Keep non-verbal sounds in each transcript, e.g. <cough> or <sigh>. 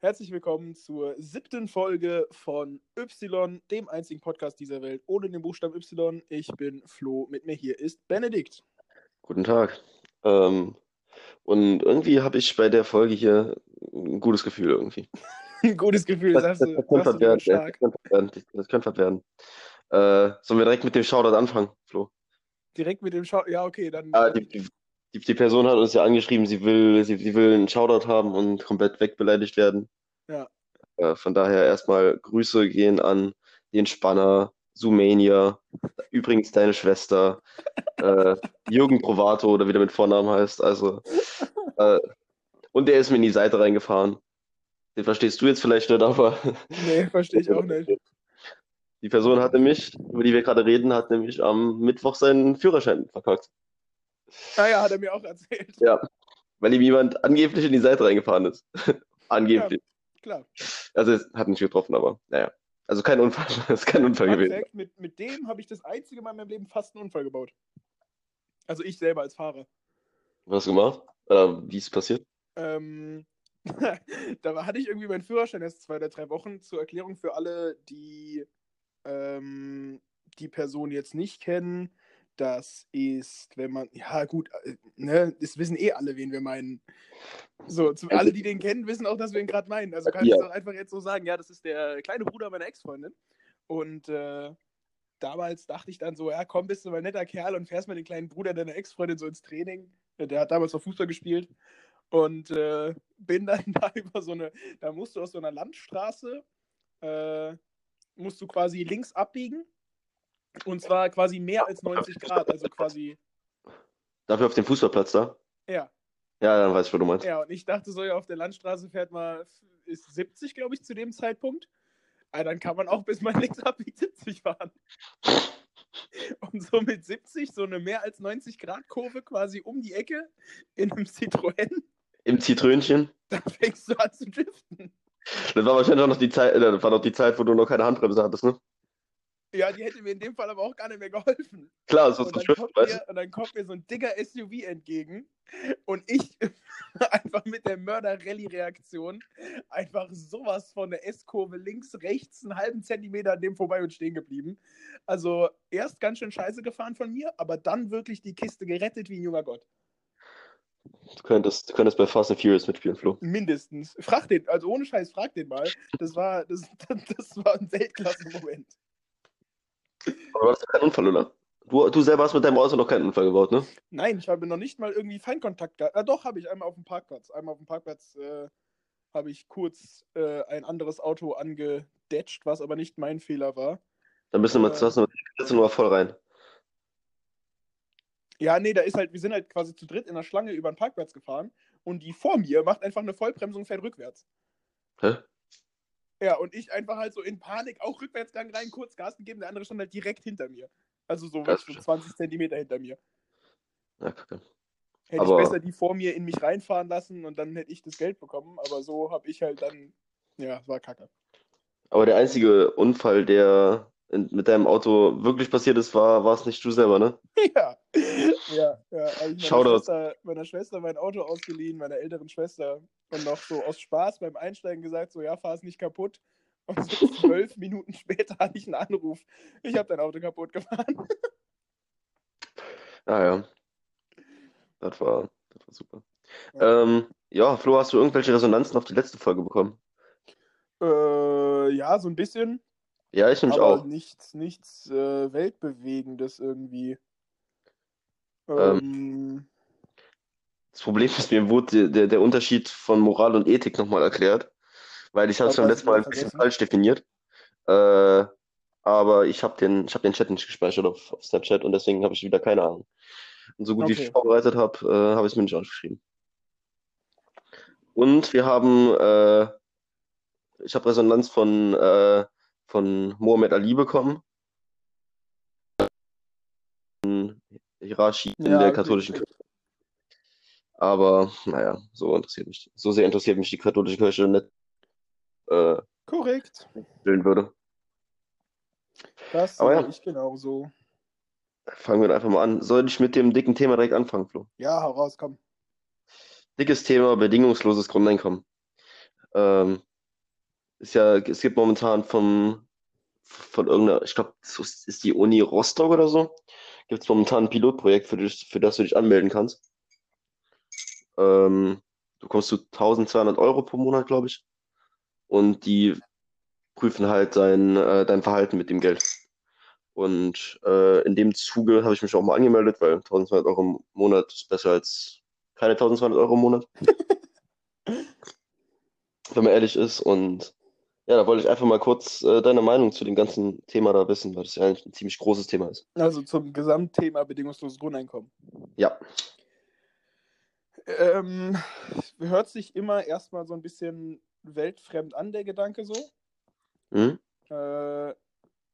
Herzlich willkommen zur siebten Folge von Y, dem einzigen Podcast dieser Welt ohne den Buchstaben Y. Ich bin Flo, mit mir hier ist Benedikt. Guten Tag. Ähm, und irgendwie habe ich bei der Folge hier ein gutes Gefühl irgendwie. <laughs> Ein gutes Gefühl, Das, das, du, das Das stark. könnte was werden. Das könnte was werden. Äh, sollen wir direkt mit dem Shoutout anfangen, Flo? Direkt mit dem Schau. Ja, okay, dann. Ah, die, die, die, die Person hat uns ja angeschrieben, sie will, sie, sie will einen Shoutout haben und komplett wegbeleidigt werden. Ja. Äh, von daher erstmal Grüße gehen an den Spanner, Sumania, übrigens deine Schwester, <laughs> äh, Jürgen Provato oder wie der mit Vornamen heißt. Also, äh, und der ist mir in die Seite reingefahren. Den verstehst du jetzt vielleicht nicht, aber nee, verstehe ich auch nicht. <laughs> die Person hat nämlich, über die wir gerade reden, hat nämlich am Mittwoch seinen Führerschein verkackt. Ah ja, hat er mir auch erzählt. Ja, weil ihm jemand angeblich in die Seite reingefahren ist. <laughs> angeblich. Klar. Also es hat nicht getroffen, aber naja. Also kein Unfall, <laughs> es ist kein Unfall gewesen. Mit, mit dem habe ich das einzige Mal in meinem Leben fast einen Unfall gebaut. Also ich selber als Fahrer. Was hast du gemacht? Oder wie ist es passiert? Ähm, <laughs> da hatte ich irgendwie meinen Führerschein erst zwei oder drei Wochen. Zur Erklärung für alle, die ähm, die Person jetzt nicht kennen. Das ist, wenn man, ja gut, äh, ne, das wissen eh alle, wen wir meinen. So, zu, alle, die den kennen, wissen auch, dass wir ihn gerade meinen. Also kann ich Ja. es auch einfach jetzt so sagen, ja, das ist der kleine Bruder meiner Ex-Freundin. Und äh, damals dachte ich dann so, ja, komm, bist du mal ein netter Kerl und fährst mal den kleinen Bruder deiner Ex-Freundin so ins Training. Der hat damals noch Fußball gespielt. Und äh, bin dann <laughs> da über so eine, da musst du aus so einer Landstraße, äh, musst du quasi links abbiegen. Und zwar quasi mehr als 90 Grad, also quasi, Dafür auf dem Fußballplatz da? ja. Ja, dann weiß ich, was du meinst. Ja, und ich dachte so, ja, auf der Landstraße fährt man, ist 70, glaube ich, zu dem Zeitpunkt. Aber dann kann man auch, bis man links <laughs> abbiegt, 70 fahren. Und so mit 70, so eine mehr als 90 Grad Kurve quasi um die Ecke in einem Citroën, Im Zitrönchen. da fängst du an zu driften. Das war wahrscheinlich auch noch die Zeit, äh, das war noch die Zeit, wo du noch keine Handbremse hattest, ne? Ja, die hätte mir in dem Fall aber auch gar nicht mehr geholfen. Klar, so dann, Schrift, kommt weißt mir, und dann kommt mir so ein dicker SUV entgegen und ich <laughs> einfach mit der Mörder-Rallye-Reaktion einfach sowas von der S-Kurve links, rechts einen halben Zentimeter an dem vorbei und stehen geblieben. Also erst ganz schön scheiße gefahren von mir, aber dann wirklich die Kiste gerettet wie ein junger Gott. Du. Könntest, du könntest bei Fast and Furious mitspielen, Flo. Mindestens. Frag den, also ohne Scheiß, frag den mal. Das war, das, das war ein Weltklasse-Moment. Aber du hast ja keinen Unfall, oder? Du, du selber hast mit deinem Auto noch keinen Unfall gebaut, ne? Nein, ich habe noch nicht mal irgendwie Feinkontakt gehabt. Ah, doch, habe ich einmal auf dem Parkplatz. Einmal auf dem Parkplatz äh, habe ich kurz äh, ein anderes Auto angedetscht, was aber nicht mein Fehler war. Dann müssen wir mal, Äh. die Plätze nur mal voll rein. Ja, nee, da ist halt, wir sind halt quasi zu dritt in der Schlange über den Parkplatz gefahren und die vor mir macht einfach eine Vollbremsung, fährt rückwärts. Hä? Ja, und ich einfach halt so in Panik auch Rückwärtsgang rein, kurz Gas gegeben, der andere stand halt direkt hinter mir. Also so so 20 Zentimeter hinter mir. Ja, kacke. Hätte Aber- ich besser die vor mir in mich reinfahren lassen und dann hätte ich das Geld bekommen, aber so habe ich halt dann, ja, es war kacke. Aber der einzige Unfall, der mit deinem Auto wirklich passiert ist, war, war es nicht du selber, ne? <laughs> Ja, ja, ja. Habe ich meiner. Schwester, meiner Schwester mein Auto ausgeliehen, meiner älteren Schwester. Und noch so aus Spaß beim Einsteigen gesagt, so, ja, fahr es nicht kaputt. Und so <laughs> zwölf Minuten später hatte ich einen Anruf. Ich habe dein Auto kaputt gefahren. Ah ja. Das war, das war super. Ja. Ähm, ja, Flo, hast du irgendwelche Resonanzen auf die letzte Folge bekommen? Äh, ja, so ein bisschen. Ja, ich nämlich auch. nichts, nichts äh, Weltbewegendes irgendwie. Ähm, Ähm, Das Problem ist, mir wurde der, der Unterschied von Moral und Ethik nochmal erklärt, weil ich hatte es beim letzten Mal ein bisschen falsch definiert. Äh, aber ich habe den, ich hab den Chat nicht gespeichert auf, auf Snapchat und deswegen habe ich wieder keine Ahnung. Und so gut wie ich Okay. vorbereitet habe, äh, habe ich es mir nicht aufgeschrieben. Und wir haben, äh, ich habe Resonanz von, äh, von Mohammed Ali bekommen. Hierarchie in Ja, der okay. katholischen Kirche. Aber naja, so interessiert mich, so sehr interessiert mich die katholische Kirche nicht, äh, korrekt. willen würde. Das Aber ja. ich genauso. Fangen wir einfach mal an. Soll ich mit dem dicken Thema direkt anfangen, Flo? Ja, hau raus, komm. Dickes Thema, bedingungsloses Grundeinkommen. Ähm, ist ja, es gibt momentan vom, von irgendeiner, ich glaube, ist die Uni Rostock oder so, gibt es momentan ein Pilotprojekt, für das, für das du dich anmelden kannst. Ähm, du kommst zu 1200 Euro pro Monat, glaube ich. Und die prüfen halt dein, äh, dein Verhalten mit dem Geld. Und äh, in dem Zuge habe ich mich auch mal angemeldet, weil 1200 Euro im Monat ist besser als keine 1200 Euro im Monat. <laughs> Wenn man ehrlich ist. Und ja, da wollte ich einfach mal kurz äh, deine Meinung zu dem ganzen Thema da wissen, weil das ja eigentlich ein ziemlich großes Thema ist. Also zum Gesamtthema bedingungsloses Grundeinkommen. Ja, Ähm, hört sich immer erstmal so ein bisschen weltfremd an, der Gedanke so. hm? Äh,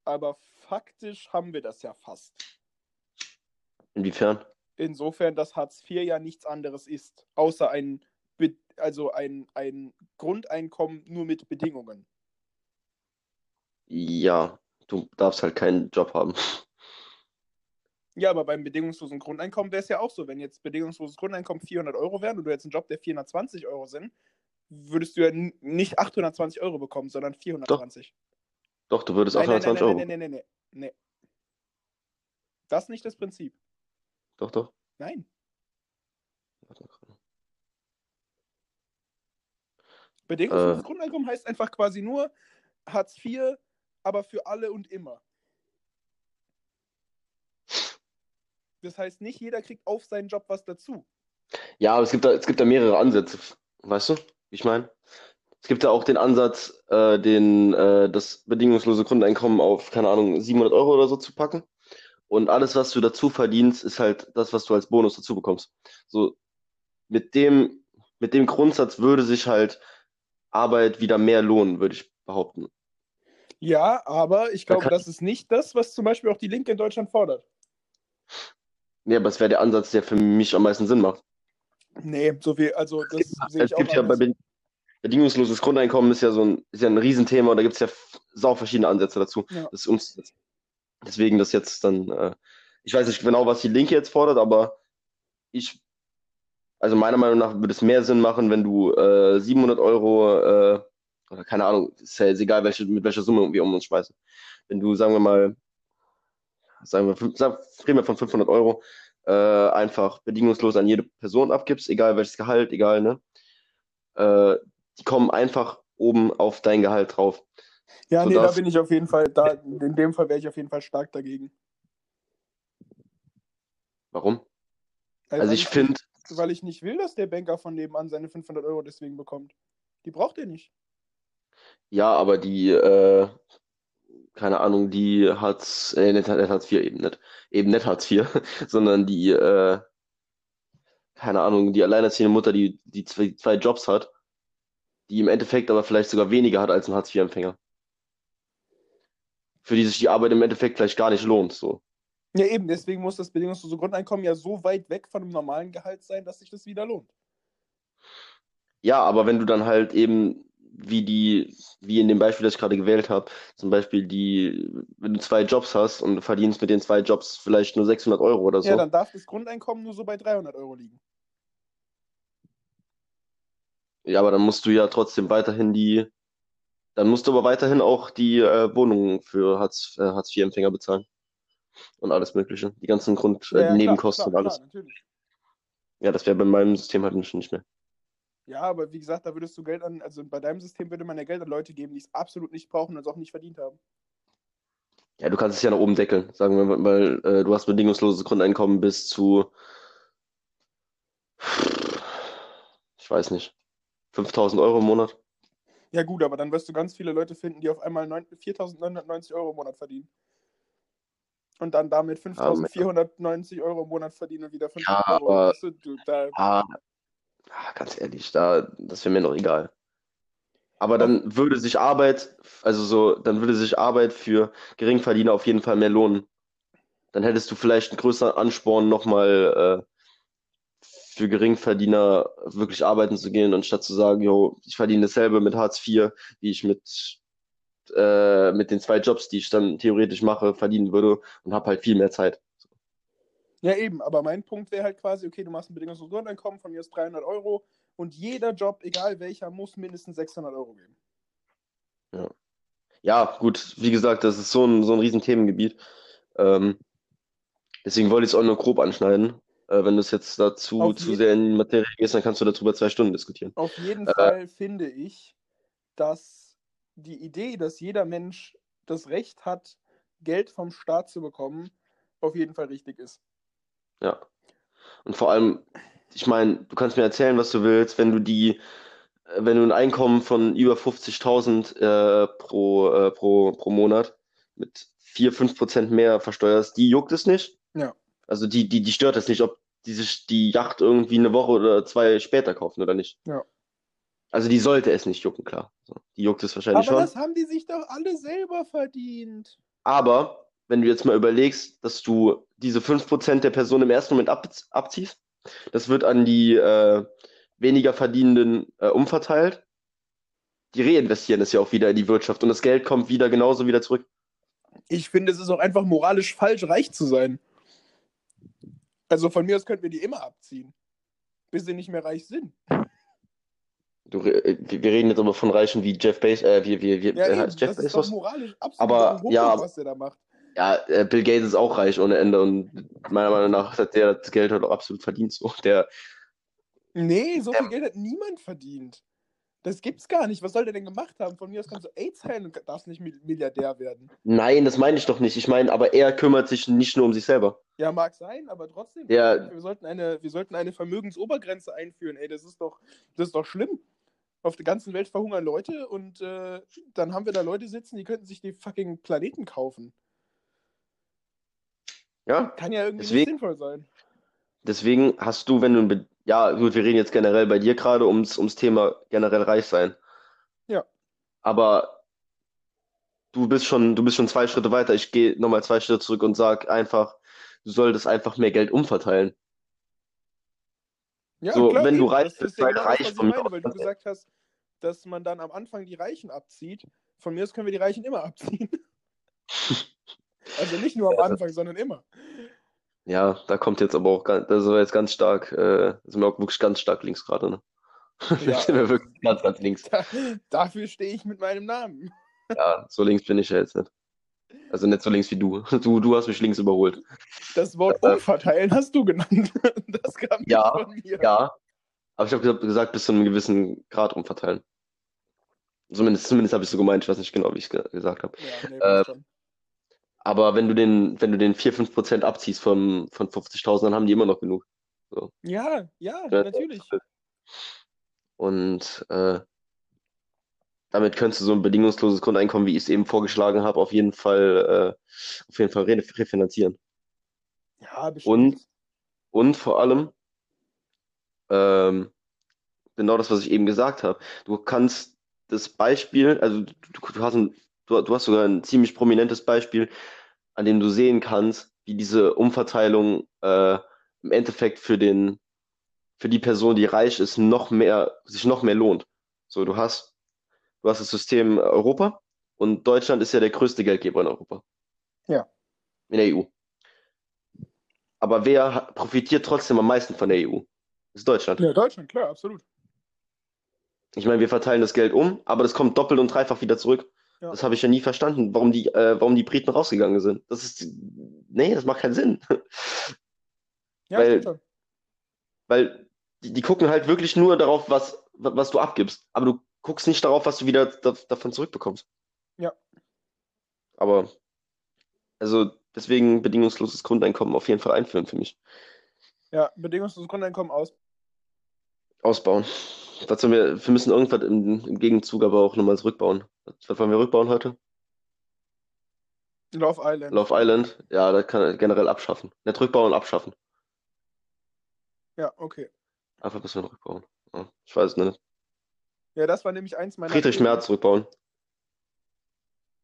aber faktisch haben wir das ja fast. Inwiefern? Insofern, dass Hartz IV ja nichts anderes ist, außer ein, Be also ein, ein Grundeinkommen nur mit Bedingungen. Ja, du darfst halt keinen Job haben. Ja, aber beim bedingungslosen Grundeinkommen wäre es ja auch so. Wenn jetzt bedingungsloses Grundeinkommen 400 Euro wären und du jetzt einen Job, der 420 Euro sind, würdest du ja nicht 820 Euro bekommen, sondern 420. Doch, du würdest Nein, nein, nein, 820 Euro. nein, nein, nein, nein, nein, nein. Das ist nicht das Prinzip. Doch, doch. Nein. Warte mal gerade. Bedingungsloses Äh. Grundeinkommen heißt einfach quasi nur Hartz IV, aber für alle und immer. Das heißt, nicht jeder kriegt auf seinen Job was dazu. Ja, aber es gibt da, es gibt da mehrere Ansätze. Weißt du, wie ich meine? Es gibt da auch den Ansatz, äh, den, äh, das bedingungslose Grundeinkommen auf, keine Ahnung, 700 Euro oder so zu packen. Und alles, was du dazu verdienst, ist halt das, was du als Bonus dazu bekommst. So, mit dem, mit dem Grundsatz würde sich halt Arbeit wieder mehr lohnen, würde ich behaupten. Ja, aber ich glaube, das ist nicht das, was zum Beispiel auch die Linke in Deutschland fordert. Ja, aber es wäre der Ansatz, der für mich am meisten Sinn macht. Nee, so viel, also das sehe Es ich auch gibt ja bei anders. Bedingungsloses Grundeinkommen ist ja so ein, ist ja ein Riesenthema und da gibt es ja sau verschiedene Ansätze dazu. Ja. Das ist uns, deswegen das jetzt dann, äh, ich weiß nicht genau, was die Linke jetzt fordert, aber ich, also meiner Meinung nach würde es mehr Sinn machen, wenn du äh, 700 Euro, äh, oder keine Ahnung, ist ja jetzt egal, welche, mit welcher Summe wir um uns schmeißen. Wenn du, sagen wir mal, sagen wir, sagen, reden wir von 500 Euro, äh, einfach bedingungslos an jede Person abgibst, egal welches Gehalt, egal, ne? Äh, die kommen einfach oben auf dein Gehalt drauf. Ja, nee, da bin ich auf jeden Fall, da, in dem Fall wäre ich auf jeden Fall stark dagegen. Warum? Weil Also ich finde, Weil ich nicht will, dass der Banker von nebenan seine 500 Euro deswegen bekommt. Die braucht er nicht. Ja, aber die, äh, keine Ahnung, die Hartz, äh, nicht, nicht Hartz IV eben nicht, eben nicht Hartz IV, <laughs> sondern die, äh, keine Ahnung, die alleinerziehende Mutter, die, die zwei, zwei Jobs hat, die im Endeffekt aber vielleicht sogar weniger hat als ein Hartz IV-Empfänger. Für die sich die Arbeit im Endeffekt vielleicht gar nicht lohnt, so. Ja, eben, deswegen muss das bedingungslose Grundeinkommen ja so weit weg von einem normalen Gehalt sein, dass sich das wieder lohnt. Ja, aber wenn du dann halt eben, wie die, wie in dem Beispiel, das ich gerade gewählt habe, zum Beispiel die, wenn du zwei Jobs hast und du verdienst mit den zwei Jobs vielleicht nur 600 Euro oder so, Ja, dann darf das Grundeinkommen nur so bei 300 Euro liegen. ja, aber dann musst du ja trotzdem weiterhin die, dann musst du aber weiterhin auch die äh, Wohnungen für Hartz, äh, Hartz IV-Empfänger bezahlen und alles Mögliche, die ganzen Grund, äh, Ja, ja, die klar, Nebenkosten klar, und alles. Klar. Ja, das wäre bei meinem System halt nicht mehr. Ja, aber wie gesagt, da würdest du Geld an, also bei deinem System würde man ja Geld an Leute geben, die es absolut nicht brauchen und es auch nicht verdient haben. Ja, du kannst es ja nach oben deckeln, sagen wir mal, weil äh, du hast bedingungsloses Grundeinkommen bis zu, ich weiß nicht, 5000 Euro im Monat. Ja, gut, aber dann wirst du ganz viele Leute finden, die auf einmal 9 4.990 Euro im Monat verdienen. Und dann damit 5.490 Euro im Monat verdienen und wieder 500 Ja, Euro. aber- Weißt du, du, da, Ah, ah, ganz ehrlich, da, das wäre mir noch egal. Aber dann würde sich Arbeit, also so, dann würde sich Arbeit für Geringverdiener auf jeden Fall mehr lohnen. Dann hättest du vielleicht einen größeren Ansporn, nochmal äh, für Geringverdiener wirklich arbeiten zu gehen, anstatt zu sagen, jo, ich verdiene dasselbe mit Hartz IV, wie ich mit äh, mit den zwei Jobs, die ich dann theoretisch mache, verdienen würde und habe halt viel mehr Zeit. Ja, eben, aber mein Punkt wäre halt quasi, okay, du machst ein bedingungsloses Grundeinkommen von mir ist 300 Euro und jeder Job, egal welcher, muss mindestens 600 Euro geben. Ja. Ja, gut, wie gesagt, das ist so ein, so ein riesen Themengebiet. Ähm, deswegen wollte ich es auch nur grob anschneiden. Äh, wenn du es jetzt dazu Auf zu sehr in die Materie gehst, dann kannst du darüber zwei Stunden diskutieren. Auf jeden Äh. Fall finde ich, dass die Idee, dass jeder Mensch das Recht hat, Geld vom Staat zu bekommen, auf jeden Fall richtig ist. Ja. Und vor allem, ich meine, du kannst mir erzählen, was du willst, wenn du die, äh, wenn du ein Einkommen von über 50.000 äh, pro, äh, pro, pro Monat mit 4, 5% mehr versteuerst, die juckt es nicht. Ja. Also die, die, die stört es nicht, ob die sich die Yacht irgendwie eine Woche oder zwei später kaufen oder nicht. Ja. Also die sollte es nicht jucken, klar. Die juckt es wahrscheinlich Aber schon. das haben die sich doch alle selber verdient. Aber wenn du jetzt mal überlegst, dass du diese 5% der Person im ersten Moment ab, abziehst, das wird an die äh, weniger Verdienenden äh, umverteilt. Die reinvestieren es ja auch wieder in die Wirtschaft und das Geld kommt wieder genauso wieder zurück. Ich finde, es ist auch einfach moralisch falsch, reich zu sein. Also von mir aus könnten wir die immer abziehen, bis sie nicht mehr reich sind. Du, äh, wir reden jetzt aber von Reichen wie Jeff Bezos, äh, wie, wie, wie, Ja, äh, eben, heißt Jeff das ist doch Bezos? moralisch absolut Aber, ja, was der da macht. Ja, äh, Bill Gates ist auch reich ohne Ende und meiner Meinung nach hat der das Geld halt auch absolut verdient. So. Der, Nee, so Ähm. viel Geld hat niemand verdient. Das gibt's gar nicht. Was soll der denn gemacht haben? Von mir aus kannst du AIDS heilen und darfst nicht Mil- Milliardär werden. nein, das meine ich doch nicht. Ich meine, aber er kümmert sich nicht nur um sich selber. Ja, mag sein, aber trotzdem. Ja. Wir sollten eine, wir sollten eine Vermögensobergrenze einführen. Ey, das ist doch, das ist doch schlimm. Auf der ganzen Welt verhungern Leute und äh, dann haben wir da Leute sitzen, die könnten sich die fucking Planeten kaufen. Ja, Kann ja irgendwie Deswegen- sinnvoll sein. Deswegen hast du, wenn du, ein ja, gut, wir reden jetzt generell bei dir gerade ums, ums Thema generell reich sein. Ja. Aber du bist schon, du bist schon zwei Schritte weiter. Ich gehe nochmal zwei Schritte zurück und sag einfach, du solltest einfach mehr Geld umverteilen. Ja, So, klar, wenn du reich das bist, sei genau reich das, von meine, weil du gesagt hast, dass man dann am Anfang die Reichen abzieht. Von mir aus können wir die Reichen immer abziehen. <laughs> also nicht nur am Ja. Anfang, sondern immer. Ja, da kommt jetzt aber auch ganz, das ist jetzt ganz stark, äh, sind wir auch wirklich ganz stark links gerade, ne? <laughs> Ja. sind wir wirklich ganz, ganz links. Da, dafür stehe ich mit meinem Namen. Ja, so links bin ich ja jetzt nicht. Also nicht so links wie du. <laughs> Du, du hast mich links überholt. Das Wort Äh. umverteilen hast du genannt. <laughs> Das kam nicht Ja, von mir. Ja, aber ich habe gesagt, bis zu einem gewissen Grad umverteilen. Zumindest, zumindest habe ich so gemeint, ich weiß nicht genau, wie ich es ge gesagt habe. Ja, nee, Äh. Aber wenn du den, wenn du den 4-5% abziehst von, von 50.000, dann haben die immer noch genug. ja, ja, Ja, natürlich. Und äh, damit könntest du so ein bedingungsloses Grundeinkommen, wie ich es eben vorgeschlagen habe, auf jeden Fall, äh, auf jeden Fall re refinanzieren. Ja, bestimmt. Und, und vor allem, ähm, genau das, was ich eben gesagt habe. Du kannst das Beispiel, also du, du hast ein, du, du hast sogar ein ziemlich prominentes Beispiel, an dem du sehen kannst, wie diese Umverteilung äh, im Endeffekt für den, für die Person, die reich ist, noch mehr, sich noch mehr lohnt. So, du hast, du hast das System Europa und Deutschland ist ja der größte Geldgeber in Europa. Ja. In der EU. Aber wer profitiert trotzdem am meisten von der EU? Das ist Deutschland. Ja, Deutschland, klar, absolut. Ich meine, wir verteilen das Geld um, aber das kommt doppelt und dreifach wieder zurück. Ja. Das habe ich ja nie verstanden, warum die, äh, warum die Briten rausgegangen sind. Das ist, nee, das macht keinen Sinn. Ja, Weil- schon. Weil die, die gucken halt wirklich nur darauf, was, wa- was du abgibst. Aber du guckst nicht darauf, was du wieder da, davon zurückbekommst. Ja. Aber, also deswegen bedingungsloses Grundeinkommen auf jeden Fall einführen für mich. Ja, bedingungsloses Grundeinkommen aus. Ausbauen. Dazu wir, wir müssen irgendwas im, im Gegenzug aber auch nochmal zurückbauen. Was wollen wir rückbauen heute? Love Island. Love Island? Ja, das kann er generell abschaffen. Nicht rückbauen, abschaffen. Ja, okay. Einfach ein bisschen rückbauen. Ja, ich weiß es nicht. Ja, das war nämlich eins meiner Friedrich Themen. Merz rückbauen.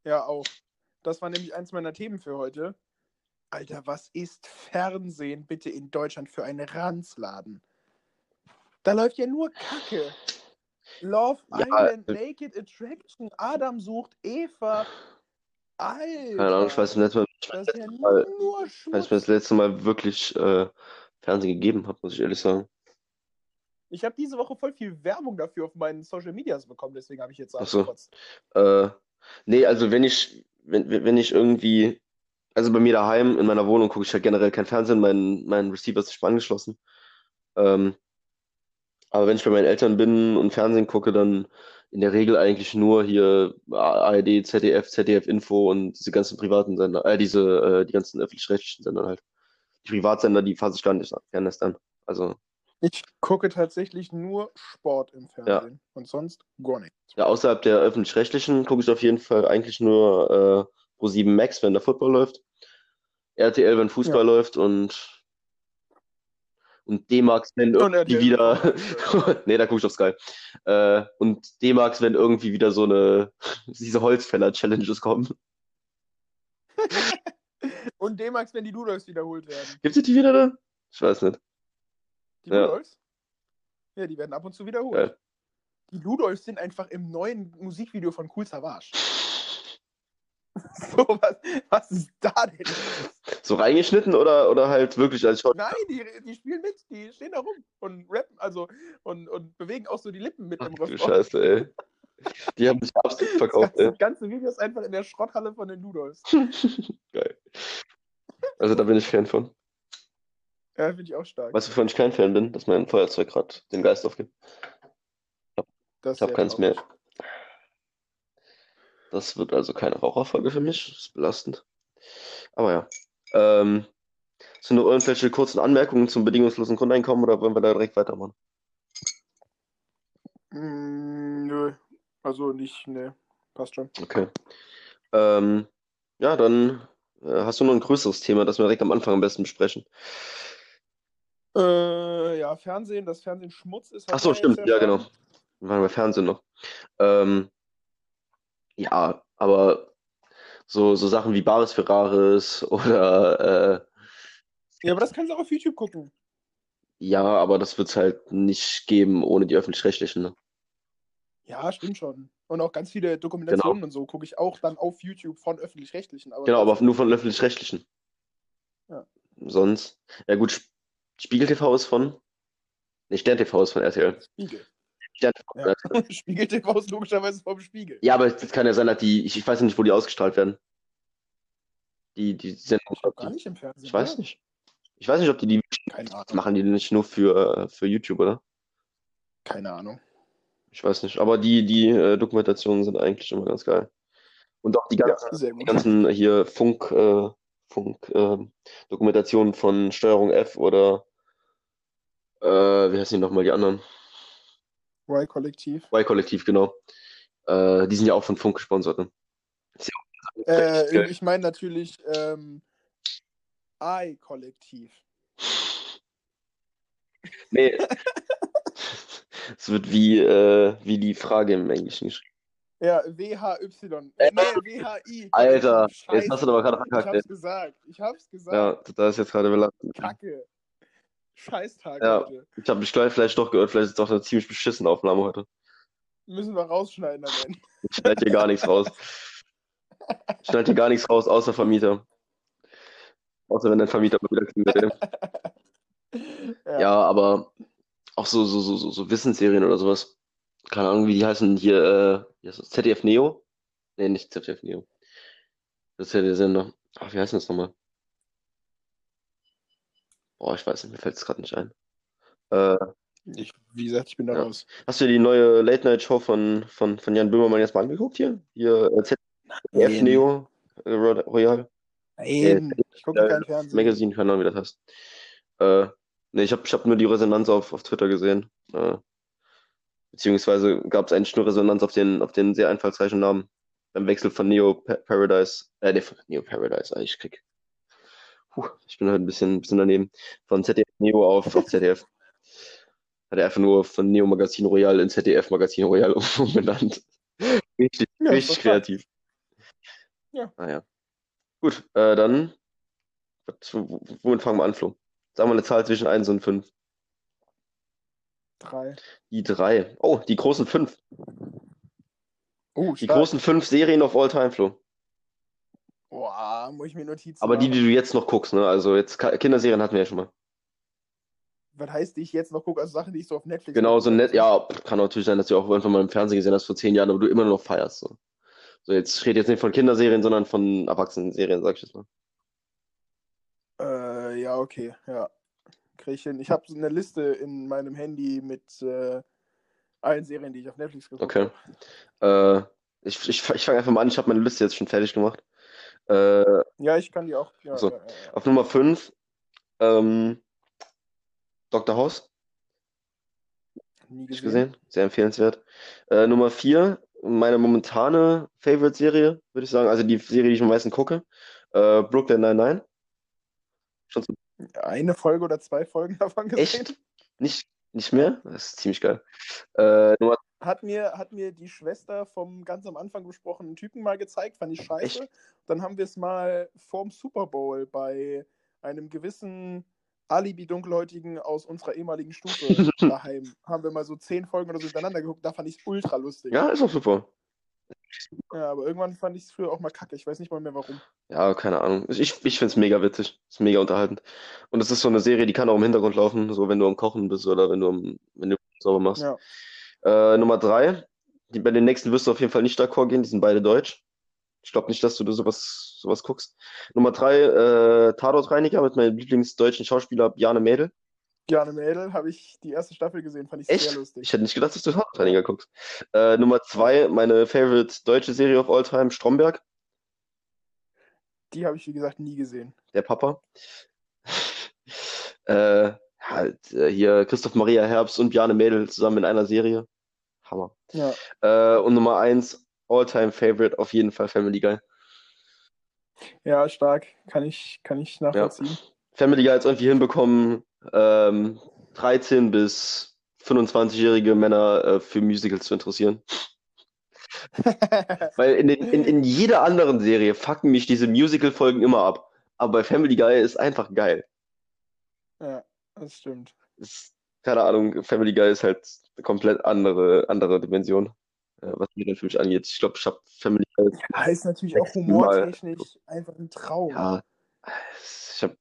Ja, auch. Das war nämlich eins meiner Themen für heute. Alter, was ist Fernsehen bitte in Deutschland für ein Ranzladen? Da läuft ja nur Kacke. Love Ja, Island, äh, Naked Attraction, Adam sucht Eva. Keine Ahnung, ich Alter, weiß nicht, ich ja Mal- nur weiß nicht, wenn ich Schmutz. das letzte Mal wirklich äh, Fernsehen gegeben habe, muss ich ehrlich sagen. Ich habe diese Woche voll viel Werbung dafür auf meinen Social Medias bekommen, deswegen habe ich jetzt Ach so. Äh, nee, also wenn ich, wenn, wenn ich irgendwie, also bei mir daheim in meiner Wohnung gucke ich halt generell kein Fernsehen, mein, mein Receiver ist nicht mal angeschlossen. Ähm, aber wenn ich bei meinen Eltern bin und Fernsehen gucke, dann in der Regel eigentlich nur hier ARD, ZDF, ZDF Info und diese ganzen privaten Sender, äh, diese, äh, die ganzen öffentlich-rechtlichen Sender halt. Die Privatsender, die fasse ich gar nicht gerne erst an. Also, Ich gucke tatsächlich nur Sport im Fernsehen und sonst gar nichts. ja, außerhalb der öffentlich-rechtlichen gucke ich auf jeden Fall eigentlich nur äh, Pro7 Max, wenn der Football läuft. RTL, wenn Fußball Ja. läuft und und D-Max, wenn irgendwie wieder <laughs> nee, da gucke ich auf Sky. Äh, und D-Max, wenn irgendwie wieder so eine <laughs> diese Holzfäller-Challenges kommen. <laughs> Und D-Max, wenn die Ludolfs wiederholt werden. Gibt es die wieder dann? Ich weiß nicht. Die Ja. Ludolfs? Ja, die werden ab und zu wiederholt. Geil. Die Ludolfs sind einfach im neuen Musikvideo von Cool Savage. <laughs> so, was, was ist da denn? So reingeschnitten oder, oder halt wirklich als Shot? Nein, die, die spielen mit, die stehen da rum und rappen, also und, und bewegen auch so die Lippen mit Ach im du Refrain. Scheiße, ey. <laughs> Die haben sich absolut Das verkauft, ganze, ey. ganze Video ist einfach in der Schrotthalle von den Ludolfs. <laughs> Geil. Also da bin ich Fan von. Ja, finde ich auch stark. Weißt du, wovon ich kein Fan bin? Dass mein Feuerzeug gerade den Geist aufgibt. Das Ich habe keins mehr. traurig. Das wird also keine Raucherfolge für mich. Das ist belastend. Aber ja. Ähm, sind noch irgendwelche kurzen Anmerkungen zum bedingungslosen Grundeinkommen oder wollen wir da direkt weitermachen? Mm, nö, also nicht, ne, passt schon. Okay. Ähm, ja, dann äh, hast du noch ein größeres Thema, das wir direkt am Anfang am besten besprechen. Äh, ja, Fernsehen, das Fernsehen Schmutz ist. Ach so, stimmt. Ja, genau. Wir waren bei Fernsehen noch. Ähm, ja, aber so, so Sachen wie Bares für Rares <laughs> oder äh, Ja, aber das kannst du auch auf YouTube gucken. ja, aber das wird es halt nicht geben ohne die öffentlich-rechtlichen. Ne? Ja, stimmt schon. Und auch ganz viele Dokumentationen und so gucke ich auch dann auf YouTube von Öffentlich-Rechtlichen. Genau, aber nur von öffentlich-rechtlichen. Ja. Sonst. Ja gut, Sp- Spiegel TV ist von. Ne, Stern TV ist von RTL. Spiegel. Ja. RTL. <laughs> Spiegel TV ist logischerweise vom Spiegel. Ja, aber es kann ja sein, dass die, ich, ich weiß nicht, wo die ausgestrahlt werden. Die, die Sendung. Ich gar nicht im Fernsehen. Ich weiß oder? nicht. Ich weiß nicht, ob die die machen die nicht nur für, äh, für YouTube, oder? Keine Ahnung. Ich weiß nicht. Aber die, die äh, Dokumentationen sind eigentlich immer ganz geil. Und auch die Ja, ganzen, sehr die ganzen hier Funk, äh, Funk, ähm, Dokumentationen von Steuerung F oder äh, wie heißen die nochmal, die anderen? Y-Kollektiv. Y-Kollektiv, genau. Äh, die sind ja auch von Funk gesponsert, ne? Ja Äh, ich meine natürlich ähm, I-Kollektiv. Nee. <laughs> Es wird wie, äh, wie die Frage im Englischen geschrieben. Ja, WHY. Äh, nee, WHI. Alter, jetzt Scheiße. hast du aber gerade Ich verkackt, hab's gesagt. Ich hab's gesagt. Ja, da ist jetzt gerade belastend. Kacke. Scheißtag Ja. heute. Ich habe mich gleich vielleicht doch gehört, vielleicht ist es doch eine ziemlich beschissene Aufnahme heute. Müssen wir rausschneiden am Ende. Ich schneide hier gar nichts raus. Ich schneide hier gar nichts raus, außer Vermieter. Außer wenn dein Vermieter mal wieder klingelt. Ja. Ja, aber auch so, so, so, so, so Wissensserien oder sowas. Keine Ahnung, wie die heißen hier, äh? ZDF Neo? Nee, nicht ZDF Neo. Das ist ja der Sender. Ach, wie heißt das nochmal? Boah, ich weiß nicht, mir fällt es gerade nicht ein. Äh, Ich, wie gesagt, ich bin da Ja. raus. hast du dir die neue Late-Night-Show von, von, von Jan Böhmermann jetzt mal angeguckt hier? Hier, äh, ZDF. Neo, äh, Royal? Nein, ich gucke äh, kein Fernsehen. Magazine, keine Ahnung, wie das heißt. Äh, nee, ich habe ich hab nur die Resonanz auf, auf Twitter gesehen. Äh, beziehungsweise gab es eigentlich nur Resonanz auf den, auf den sehr einfallsreichen Namen. Beim Wechsel von Neo Pa- Paradise, äh, nee, von Neo Paradise, ah, ich krieg. Puh, ich bin halt ein bisschen, bisschen daneben. Von ZDF Neo auf, auf ZDF. Hat er einfach nur von Neo Magazin Royal in ZDF Magazin Royal <laughs> umbenannt. Richtig, Ja, richtig kreativ. Ja. Naja. Gut, äh, dann, womit fangen wir an, Flo? Sagen wir eine Zahl zwischen 1 und 5. Drei. Die drei. Oh, die großen fünf. Oh, Die stark. großen fünf Serien of all time, Flo. Boah, muss ich mir Notizen Aber die, die du jetzt noch guckst, ne? Also jetzt Kinderserien hatten wir ja schon mal. Was heißt, die ich jetzt noch gucke? Also Sachen, die ich so auf Netflix Genau, so nett. Ja, kann natürlich sein, dass du auch irgendwann mal im Fernsehen gesehen hast vor zehn Jahren, aber du immer noch feierst. So, so jetzt ich rede jetzt nicht von Kinderserien, sondern von Erwachsenenserien, sag ich jetzt mal. Äh, ja, okay, ja. Krieg ich hin. Ich habe so eine Liste in meinem Handy mit äh, allen Serien, die ich auf Netflix geguckt Okay. habe. Äh, ich ich, ich fange einfach mal an, ich habe meine Liste jetzt schon fertig gemacht. Äh, Ja, ich kann die auch. Ja, So. ja, ja, auf Nummer 5, ähm, Dr. House. Nie Nicht gesehen. gesehen, sehr empfehlenswert. Äh, Nummer 4, meine momentane Favorite-Serie, würde ich sagen, also die Serie, die ich am meisten gucke, äh, Brooklyn Nine-Nine. Schon so, Eine Folge oder zwei Folgen <laughs> davon gesehen. echt? Nicht, nicht mehr? Das ist ziemlich geil. Äh, Nummer, Hat mir, hat mir die Schwester vom ganz am Anfang besprochenen Typen mal gezeigt, fand ich scheiße. Dann haben wir es mal vorm Super Bowl bei einem gewissen Alibi-Dunkelhäutigen aus unserer ehemaligen Stufe <laughs> daheim. Haben wir mal so zehn Folgen oder so hintereinander geguckt, da fand ich es ultra lustig. ja, ist auch super. Ja, aber irgendwann fand ich es früher auch mal kacke. Ich weiß nicht mal mehr warum. Ja, keine Ahnung. Ich, ich finde es mega witzig. Ist mega unterhaltend. Und es ist so eine Serie, die kann auch im Hintergrund laufen, so wenn du am Kochen bist oder wenn du am, wenn du sauber machst. Ja. Äh, Nummer drei, die, bei den nächsten wirst du auf jeden Fall nicht d'accord gehen, die sind beide deutsch. Ich glaube nicht, dass du da sowas, sowas guckst. Nummer drei, äh, Tatortreiniger mit meinem Lieblingsdeutschen Schauspieler Bjarne Mädel. Bjarne Mädel habe ich die erste Staffel gesehen, fand ich Echt? sehr lustig. Ich hätte nicht gedacht, dass du Tatortreiniger guckst. Äh, Nummer zwei, meine favorite deutsche Serie of all time, Stromberg, Die habe ich, wie gesagt, nie gesehen. der Papa. <laughs> äh, halt, äh, hier Christoph Maria Herbst und Bjarne Mädel zusammen in einer Serie. Hammer. Ja. Äh, und Nummer eins, all-time favorite, auf jeden Fall Family Guy. Ja, stark. Kann ich, kann ich nachvollziehen. Family Guy hat es irgendwie hinbekommen, ähm, 13 bis 25-jährige Männer äh, für Musicals zu interessieren. <laughs> Weil in, den, in, in jeder anderen Serie fucken mich diese Musical-Folgen immer ab. Aber bei Family Guy ist einfach geil. ja, das stimmt. Ist, keine Ahnung, Family Guy ist halt eine komplett andere, andere Dimension, äh, was mir für mich angeht. Ich glaube, ich habe Family Guy. Ja, ist natürlich auch humortechnisch einfach ein Traum. Ja, ich hab,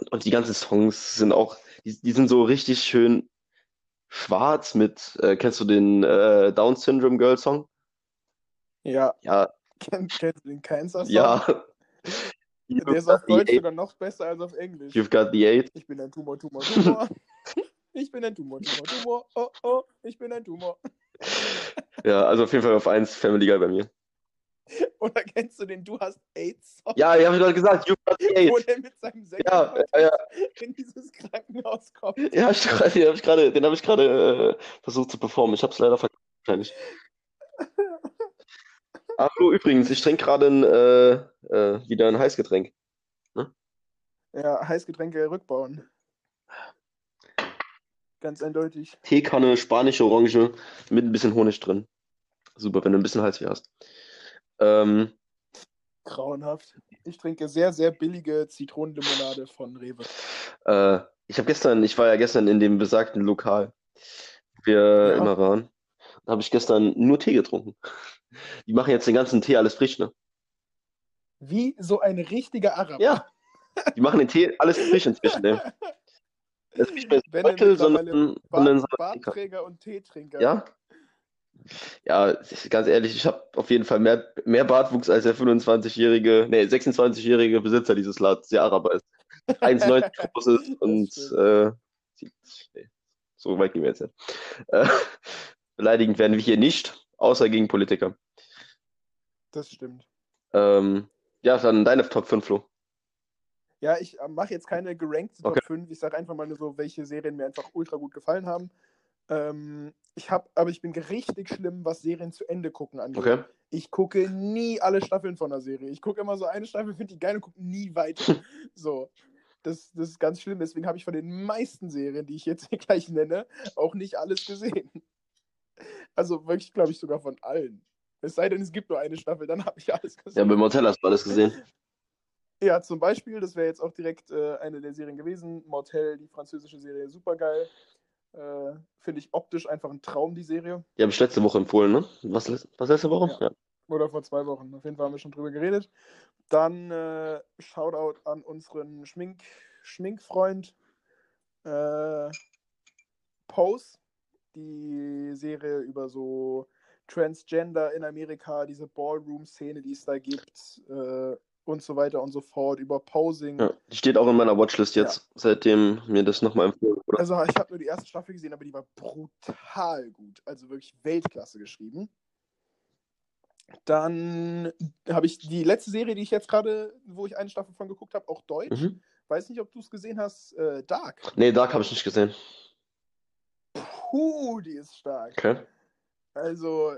und, und die ganzen Songs sind auch, die, die sind so richtig schön schwarz mit, äh, kennst du den äh, Down Syndrome Girl Song? Ja, Ja, kennt, kennst du den Cancer Song? ja. Der ist auf Deutsch sogar noch besser als auf Englisch. You've got the eight. Ich bin ein Tumor, Tumor, Tumor. <laughs> Ich bin ein Tumor, Tumor, Tumor. Oh, oh, ich bin ein Tumor. Ja, also auf jeden Fall auf eins Family Guy bei mir. Oder kennst du den Du hast AIDS? Ja, ich habe gerade gesagt, You've got the Wo der mit seinem Sänger Ja, ja, ja. in dieses Krankenhaus kommt. Ja, ich, den habe ich gerade, den habe ich gerade äh, versucht zu performen. Ich habe es leider vergessen. wahrscheinlich. Hallo, übrigens, ich trinke gerade äh, äh, wieder ein Heißgetränk. Ja, Heißgetränke rückbauen. Ganz eindeutig. Teekanne, spanische Orange mit ein bisschen Honig drin. Super, wenn du ein bisschen Halsweh hast. Ähm, Grauenhaft. Ich trinke sehr, sehr billige Zitronenlimonade von Rewe. äh, ich habe gestern, ich war ja gestern in dem besagten Lokal, wo wir Ja. immer waren. Da habe ich gestern nur Tee getrunken. Die machen jetzt den ganzen Tee alles frisch, ne? Wie so ein richtiger Araber. Ja. Die machen den Tee alles frisch inzwischen, ne? <laughs> Ist nicht mehr Beutel, sondern, sondern. Bartträger und Teetrinker. Ja? Ja, ganz ehrlich, ich habe auf jeden Fall mehr, mehr Bartwuchs als der 25-jährige, nee, 26-jährige Besitzer dieses Ladens, der Araber ist. 1,90 <laughs> groß ist und äh, nee, so weit gehen wir jetzt nicht. Äh, <laughs> beleidigend werden wir hier nicht, außer gegen Politiker. Das stimmt. Ähm, ja, dann deine Top 5, Flo. Ja, ich mache jetzt keine gerankte Top Okay. 5. Ich sage einfach mal nur so, welche Serien mir einfach ultra gut gefallen haben. Ähm, ich habe, aber ich bin richtig schlimm, was Serien zu Ende gucken angeht. Okay. Ich gucke nie alle Staffeln von einer Serie. Ich gucke immer so eine Staffel, finde die geil und gucke nie weiter. <laughs> so. Das, das ist ganz schlimm. Deswegen habe ich von den meisten Serien, die ich jetzt hier <laughs> gleich nenne, auch nicht alles gesehen. Also wirklich, glaube ich, sogar von allen. Es sei denn, es gibt nur eine Staffel, dann habe ich alles Ja, gesehen. bei Motel hast du alles gesehen. <laughs> Ja, zum Beispiel, das wäre jetzt auch direkt äh, eine der Serien gewesen. Mortel, die französische Serie, super geil. Äh, Finde ich optisch einfach ein Traum, die Serie. Die habe ich letzte Woche empfohlen, ne? Was, was letzte Woche? Ja. Oder vor zwei Wochen. Auf jeden Fall haben wir schon drüber geredet. Dann äh, Shoutout an unseren Schmink Schminkfreund äh, Pose. Die Serie über so Transgender in Amerika, diese Ballroom-Szene, die es da gibt. Äh, und so weiter und so fort, über Posing. Ja, die steht auch in meiner Watchlist jetzt, ja. seitdem mir das nochmal empfohlen wurde. Also ich habe nur die erste Staffel gesehen, aber die war brutal gut. Also wirklich Weltklasse geschrieben. Dann habe ich die letzte Serie, die ich jetzt gerade, wo ich eine Staffel von geguckt habe, auch Deutsch. Mhm. Weiß nicht, ob du es gesehen hast, äh, Dark. Nee, Dark habe ich nicht gesehen. Puh, die ist stark. Okay. Also,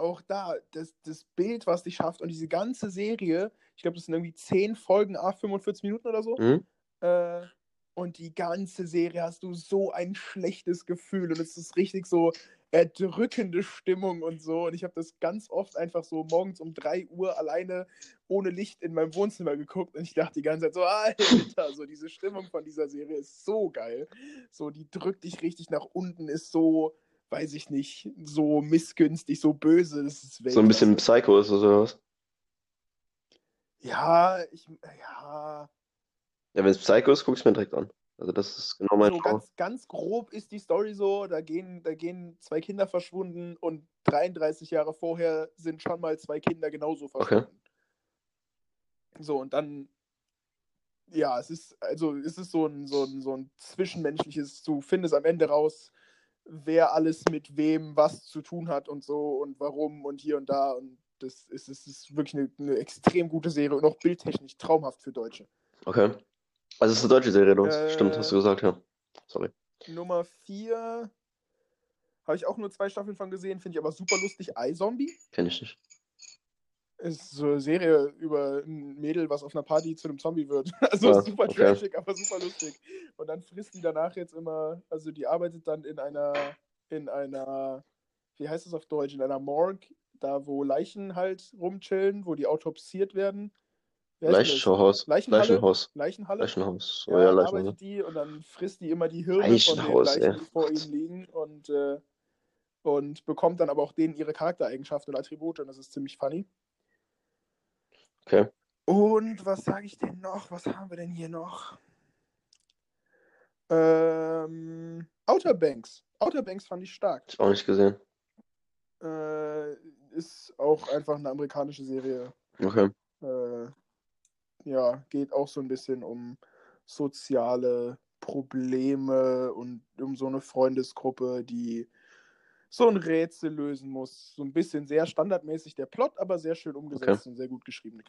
auch da, das, das Bild, was die schafft und diese ganze Serie, ich glaube, das sind irgendwie 10 Folgen, a 45 Minuten oder so. Mhm. Äh, und die ganze Serie hast du so ein schlechtes Gefühl und es ist richtig so erdrückende Stimmung und so. Und ich habe das ganz oft einfach so morgens um 3 Uhr alleine ohne Licht in meinem Wohnzimmer geguckt und ich dachte die ganze Zeit so, <laughs> Alter, so diese Stimmung von dieser Serie ist so geil. So, die drückt dich richtig nach unten, ist so, weiß ich nicht, so missgünstig, so böse. Das so ein bisschen Psycho ist oder was? Ja, ich, ja. Ja, wenn es Psycho ist, guck ich mir direkt an. Also das ist genau mein so ganz, ganz grob ist die Story so, da gehen, da gehen zwei Kinder verschwunden und 33 Jahre vorher sind schon mal zwei Kinder genauso verschwunden. Okay. So, und dann, ja, es ist, also es ist so ein, so ein, so ein zwischenmenschliches, du findest am Ende raus, wer alles mit wem was zu tun hat und so und warum und hier und da. Und das ist, das ist wirklich eine, eine extrem gute Serie und auch bildtechnisch traumhaft für Deutsche. Okay. Also es ist eine deutsche Serie, du. Äh, Stimmt, hast du gesagt, ja. Sorry. Nummer 4 habe ich auch nur zwei Staffeln von gesehen, finde ich aber super lustig. iZombie. Kenne ich nicht. Ist so eine Serie über ein Mädel, was auf einer Party zu einem Zombie wird. <laughs> Also ah, super okay. trashig, aber super lustig. Und dann frisst die danach jetzt immer, also die arbeitet dann in einer, in einer, wie heißt es auf Deutsch, in einer Morgue, da wo Leichen halt rumchillen, wo die autopsiert werden. Leichenhaus. Leichenhalle. Leichenhaus. Leichenhalle. Leichenhaus. Oh, ja, ja arbeitet die und dann frisst die immer die Hirne von den Leichen, die vor ihnen liegen und, äh, und bekommt dann aber auch denen ihre Charaktereigenschaften und Attribute und das ist ziemlich funny. Okay. Und was sage ich denn noch? Was haben wir denn hier noch? Ähm, Outer Banks. Outer Banks fand ich stark. Ich auch nicht gesehen. Äh, ist auch einfach eine amerikanische Serie. Okay. Äh, ja, geht auch so ein bisschen um soziale Probleme und um so eine Freundesgruppe, die so ein Rätsel lösen muss. So ein bisschen sehr standardmäßig der Plot, aber sehr schön umgesetzt okay. und sehr gut geschrieben.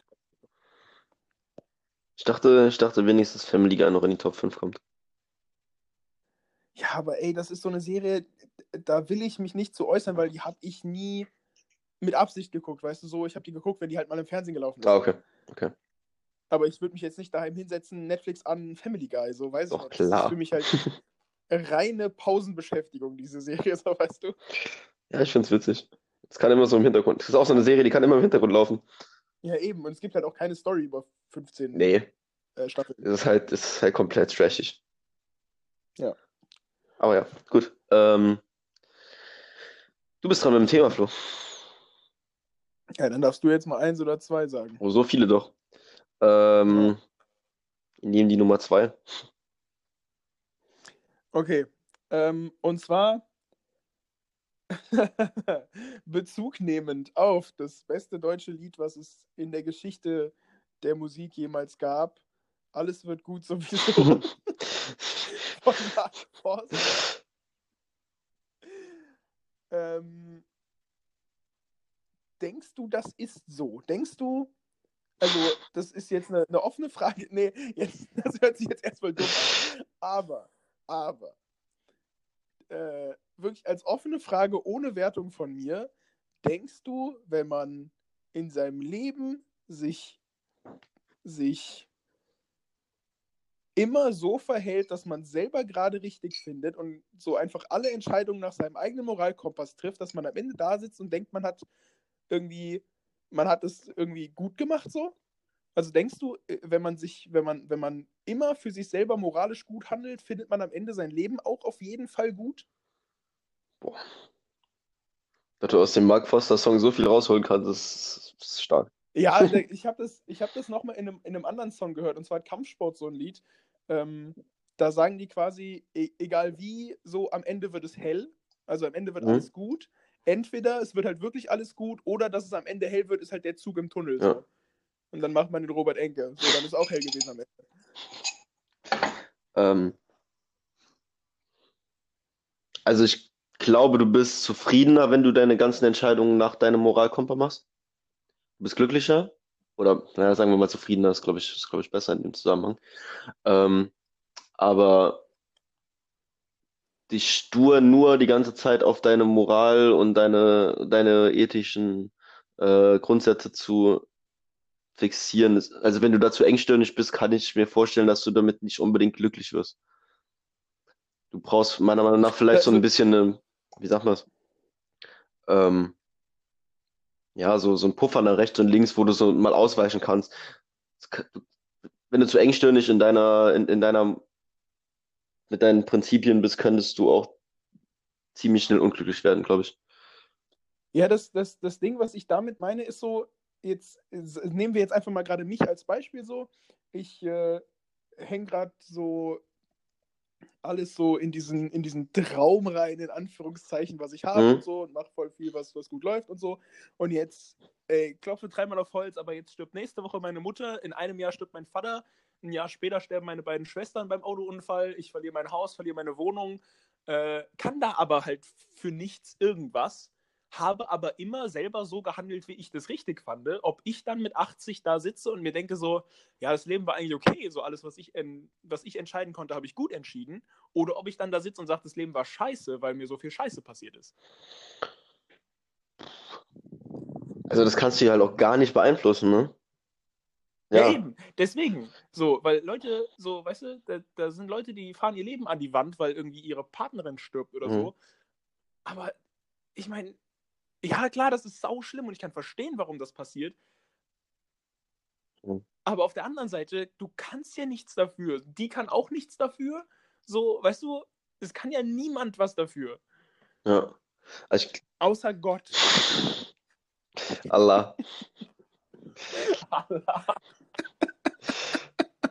Ich dachte, ich dachte wenigstens Family Guy noch in die Top 5 kommt. Ja, aber ey, das ist so eine Serie, da will ich mich nicht zu äußern, weil die habe ich nie mit Absicht geguckt, weißt du so. Ich habe die geguckt, wenn die halt mal im Fernsehen gelaufen ist. Ah, okay. okay. Aber ich würde mich jetzt nicht daheim hinsetzen, Netflix an, Family Guy, so weiß Doch, ich nicht. Das ist für mich halt reine Pausenbeschäftigung, diese Serie, <laughs> so weißt du. Ja, ich finde es witzig. Es kann immer so im Hintergrund. Das ist auch so eine Serie, die kann immer im Hintergrund laufen. Ja, eben. Und es gibt halt auch keine Story über 15 nee. äh, Staffeln. Das ist halt, das ist halt komplett trashig. Ja. Aber ja, gut. Ähm, du bist dran mit dem Thema, Flo. Ja, dann darfst du jetzt mal eins oder zwei sagen. Oh, so viele doch. Ähm. Nehmen die Nummer zwei. Okay. Ähm, und zwar <laughs> Bezug nehmend auf das beste deutsche Lied, was es in der Geschichte der Musik jemals gab. Alles wird gut sowieso. <laughs> Von Mark Forster. Ähm, denkst du, das ist so? Denkst du, also das ist jetzt eine, eine offene Frage. Nee, jetzt, das hört sich jetzt erstmal dumm an. Aber, aber, äh, wirklich als offene Frage ohne Wertung von mir, denkst du, wenn man in seinem Leben sich, sich immer so verhält, dass man selber gerade richtig findet und so einfach alle Entscheidungen nach seinem eigenen Moralkompass trifft, dass man am Ende da sitzt und denkt, man hat irgendwie, man hat es irgendwie gut gemacht so? Also denkst du, äh, wenn man sich, wenn man, wenn man immer für sich selber moralisch gut handelt, findet man am Ende sein Leben auch auf jeden Fall gut? Boah. Dass du aus dem Mark Foster Song so viel rausholen kannst, ist, ist stark. Ja, <laughs> ich habe das, ich hab das nochmal in einem, in einem anderen Song gehört, und zwar hat Kampfsport so ein Lied. Ähm, da sagen die quasi, e egal wie, so am Ende wird es hell, also am Ende wird mhm. alles gut. Entweder es wird halt wirklich alles gut, oder dass es am Ende hell wird, ist halt der Zug im Tunnel. Ja. So. Und dann macht man den Robert Enke. So, dann ist auch hell gewesen am Ende. Ähm, also ich glaube, du bist zufriedener, wenn du deine ganzen Entscheidungen nach deinem Moralkompass machst. Du bist glücklicher. Oder, naja, sagen wir mal zufriedener, ist, glaube ich, ist, glaube ich, besser in dem Zusammenhang. Ähm, aber dich stur nur die ganze Zeit auf deine Moral und deine, deine ethischen äh, Grundsätze zu fixieren. Also wenn du dazu engstirnig bist, kann ich mir vorstellen, dass du damit nicht unbedingt glücklich wirst. Du brauchst meiner Meinung nach vielleicht so ein bisschen eine, wie sagt man das? Ähm, ja, so, so ein Puffer nach rechts und links, wo du so mal ausweichen kannst. Wenn du zu engstirnig in deiner, in, in deiner, mit deinen Prinzipien bist, könntest du auch ziemlich schnell unglücklich werden, glaube ich. Ja, das, das, das Ding, was ich damit meine, ist so, jetzt nehmen wir jetzt einfach mal gerade mich als Beispiel so. Ich äh, hänge gerade so alles so in diesen, in diesen Traum rein, in Anführungszeichen, was ich habe mhm. und so und mache voll viel, was, was gut läuft und so. Und jetzt ey, klopfe dreimal auf Holz, aber jetzt stirbt nächste Woche meine Mutter, in einem Jahr stirbt mein Vater, ein Jahr später sterben meine beiden Schwestern beim Autounfall, ich verliere mein Haus, verliere meine Wohnung, äh, kann da aber halt für nichts irgendwas habe aber immer selber so gehandelt, wie ich das richtig fand. Ob ich dann mit 80 da sitze und mir denke so, ja, das Leben war eigentlich okay, so alles, was ich, was ich entscheiden konnte, habe ich gut entschieden. Oder ob ich dann da sitze und sage, das Leben war scheiße, weil mir so viel Scheiße passiert ist. Also das kannst du ja halt auch gar nicht beeinflussen, ne? Ja. ja, eben. Deswegen. So, weil Leute, so, weißt du, da, da, sind Leute, die fahren ihr Leben an die Wand, weil irgendwie ihre Partnerin stirbt oder mhm. so. Aber ich meine, ja, klar, das ist sau schlimm und ich kann verstehen, warum das passiert. Mhm. Aber auf der anderen Seite, du kannst ja nichts dafür. Die kann auch nichts dafür. So, weißt du, es kann ja niemand was dafür. Ja. Also ich... Außer Gott. <laughs> Allah. <laughs> Allah.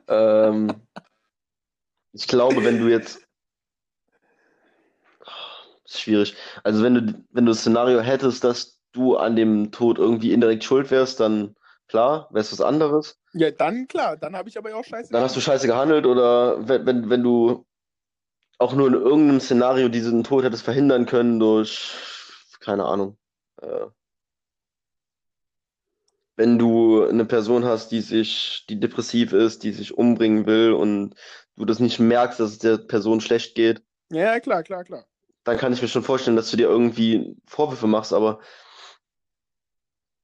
ähm, ich glaube, wenn du jetzt ist schwierig. Also wenn du, wenn du das Szenario hättest, dass du an dem Tod irgendwie indirekt schuld wärst, dann klar, wäre es was anderes. Ja, dann klar, dann habe ich aber auch scheiße Dann gehandelt. hast du scheiße gehandelt oder wenn, wenn, wenn du auch nur in irgendeinem Szenario diesen Tod hättest verhindern können durch, keine Ahnung, äh, wenn du eine Person hast, die sich, die depressiv ist, die sich umbringen will und du das nicht merkst, dass es der Person schlecht geht. Ja, klar, klar, klar dann kann ich mir schon vorstellen, dass du dir irgendwie Vorwürfe machst, aber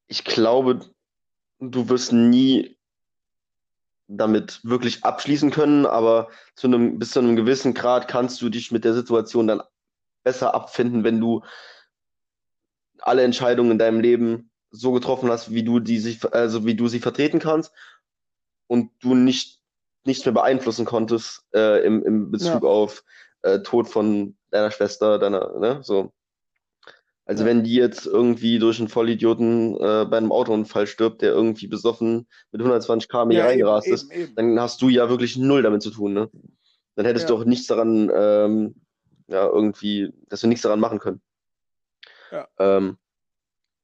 ich glaube, du wirst nie damit wirklich abschließen können, aber zu einem, bis zu einem gewissen Grad kannst du dich mit der Situation dann besser abfinden, wenn du alle Entscheidungen in deinem Leben so getroffen hast, wie du die sich, also wie du sie vertreten kannst und du nicht nichts mehr beeinflussen konntest äh, im, im Bezug ja. auf äh, Tod von deiner Schwester, deiner, ne, so. Also ja. wenn die jetzt irgendwie durch einen Vollidioten äh, bei einem Autounfall stirbt, der irgendwie besoffen mit 120 km ja, reingerast ist, eben, eben. dann hast du ja wirklich null damit zu tun, ne? Dann hättest ja. du auch nichts daran, ähm, ja, irgendwie, dass wir nichts daran machen können. Ja. Ähm,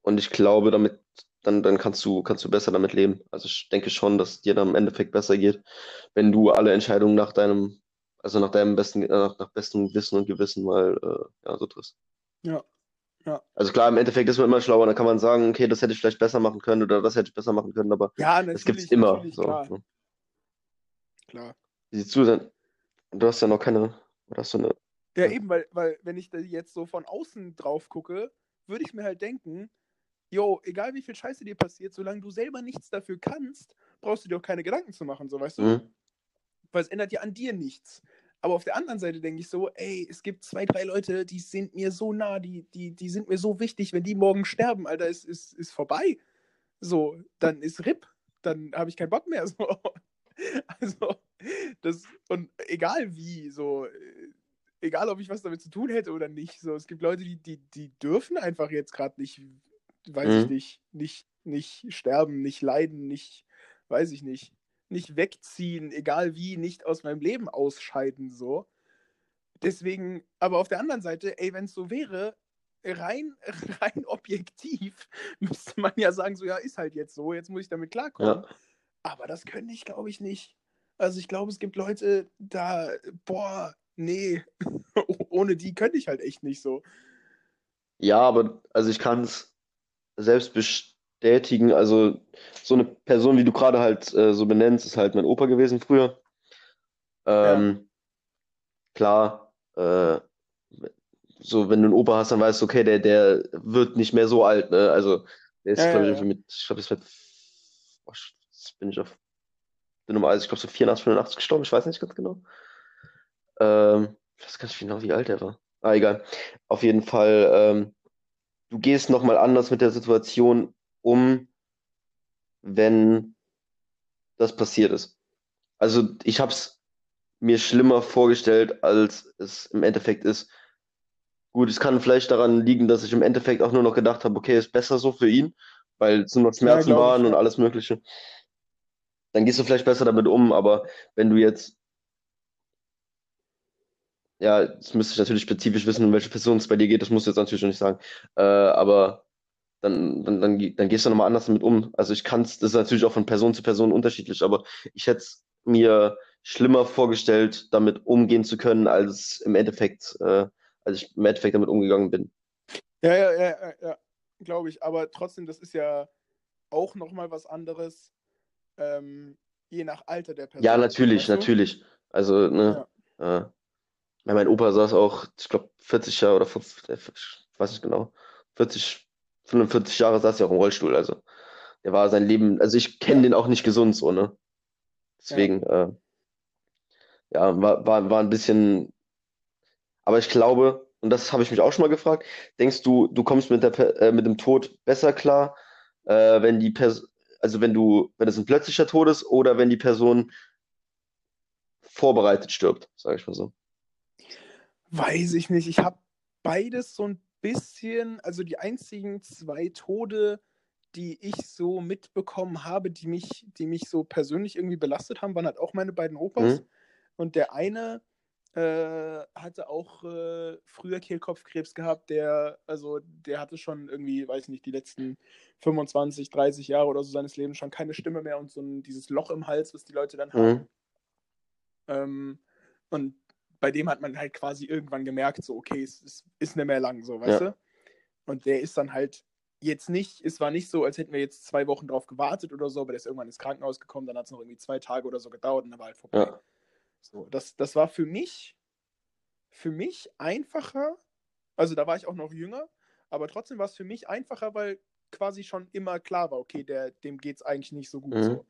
und ich glaube, damit, dann, dann kannst du, kannst du besser damit leben. Also ich denke schon, dass dir dann im Endeffekt besser geht, wenn du alle Entscheidungen nach deinem also nach deinem besten, äh, nach, nach bestem Wissen und Gewissen mal äh, ja, so triffst. Ja. Ja. Also klar, im Endeffekt ist man immer schlauer, dann kann man sagen, okay, das hätte ich vielleicht besser machen können oder das hätte ich besser machen können, aber ja, das gibt es immer. So, klar. Ne? klar. Wie siehst du denn? Du hast ja noch keine, oder hast du eine. Ja, ja, eben, weil, weil wenn ich da jetzt so von außen drauf gucke, würde ich mir halt denken, jo, egal wie viel Scheiße dir passiert, solange du selber nichts dafür kannst, brauchst du dir auch keine Gedanken zu machen, so weißt du? Mhm weil es ändert ja an dir nichts. Aber auf der anderen Seite denke ich so, ey, es gibt zwei, drei Leute, die sind mir so nah, die, die, die sind mir so wichtig, wenn die morgen sterben, Alter, ist, ist, ist vorbei. So, dann ist RIP. dann habe ich keinen Bock mehr. <laughs> So. Also, das, und egal wie, so, egal ob ich was damit zu tun hätte oder nicht, so, es gibt Leute, die, die, die dürfen einfach jetzt gerade nicht, weiß Mhm. ich nicht, nicht, nicht sterben, nicht leiden, nicht, weiß ich nicht, nicht wegziehen, egal wie, nicht aus meinem Leben ausscheiden, so. Deswegen, aber auf der anderen Seite, ey, wenn es so wäre, rein, <laughs> rein objektiv, <laughs> müsste man ja sagen, so, ja, ist halt jetzt so, jetzt muss ich damit klarkommen. Ja. Aber das könnte ich, glaube ich, nicht. Also ich glaube, es gibt Leute, da, boah, nee, <laughs> ohne die könnte ich halt echt nicht so. Ja, aber also ich kann es selbst bestätigen. Also so eine Person, wie du gerade halt äh, so benennst, ist halt mein Opa gewesen früher. Ähm, klar, äh, so wenn du einen Opa hast, dann weißt du, okay, der, der wird nicht mehr so alt, ne? Also der ist, Ja, glaube ja, ich, ja. mit, ich glaube, ist mit, oh, bin ich auf, bin um, also ich glaube so 84, 85 gestorben, ich weiß nicht ganz genau. Ähm, ich weiß gar nicht genau, wie alt er war. Ah, egal. Auf jeden Fall, ähm, du gehst nochmal anders mit der Situation um, wenn das passiert ist. Also ich habe es mir schlimmer vorgestellt, als es im Endeffekt ist. Gut, es kann vielleicht daran liegen, dass ich im Endeffekt auch nur noch gedacht habe, okay, ist besser so für ihn, weil es nur noch Schmerzen ich, waren und ja. alles Mögliche. Dann gehst du vielleicht besser damit um, aber wenn du jetzt, ja, jetzt müsste ich natürlich spezifisch wissen, um welche Person es bei dir geht, das musst du jetzt natürlich noch nicht sagen, äh, aber dann, dann, dann, dann gehst du nochmal anders damit um. Also ich kann es, das ist natürlich auch von Person zu Person unterschiedlich, aber ich hätte es mir schlimmer vorgestellt, damit umgehen zu können, als im Endeffekt, äh, als ich im Endeffekt damit umgegangen bin. Ja, ja, ja, ja, ja glaube ich. Aber trotzdem, das ist ja auch nochmal was anderes, ähm, je nach Alter der Person. Ja, natürlich, weißt du? natürlich. Also, ne, äh, ja, mein Opa saß auch, ich glaube, 40 Jahre oder 50, äh, ich weiß nicht genau, 40, 45 Jahre saß er auch im Rollstuhl. Also, der war sein Leben, also ich kenne Ja. den auch nicht gesund so, ne? Deswegen, äh, ja, war, war, war ein bisschen, aber ich glaube, und das habe ich mich auch schon mal gefragt, denkst du, du kommst mit der, äh, mit dem Tod besser klar, äh, wenn die Person, also wenn du, wenn es ein plötzlicher Tod ist oder wenn die Person vorbereitet stirbt, sage ich mal so. Weiß ich nicht. Ich habe beides so ein bisschen, also die einzigen zwei Tode, die ich so mitbekommen habe, die mich, die mich so persönlich irgendwie belastet haben, waren halt auch meine beiden Opas. Mhm. Und der eine äh, hatte auch äh, früher Kehlkopfkrebs gehabt, der, also der hatte schon irgendwie, weiß nicht, die letzten 25, 30 Jahre oder so seines Lebens schon keine Stimme mehr und so ein, dieses Loch im Hals, was die Leute dann haben. Mhm. Ähm, und bei dem hat man halt quasi irgendwann gemerkt, so, okay, es ist, ist nicht mehr lang, so, weißt Ja. du? Und der ist dann halt jetzt nicht, es war nicht so, als hätten wir jetzt zwei Wochen drauf gewartet oder so, aber der ist irgendwann ins Krankenhaus gekommen, dann hat es noch irgendwie zwei Tage oder so gedauert und dann war halt vorbei. Ja. So, das, das war für mich, für mich einfacher, also da war ich auch noch jünger, aber trotzdem war es für mich einfacher, weil quasi schon immer klar war, okay, der, dem geht es eigentlich nicht so gut Mhm. so.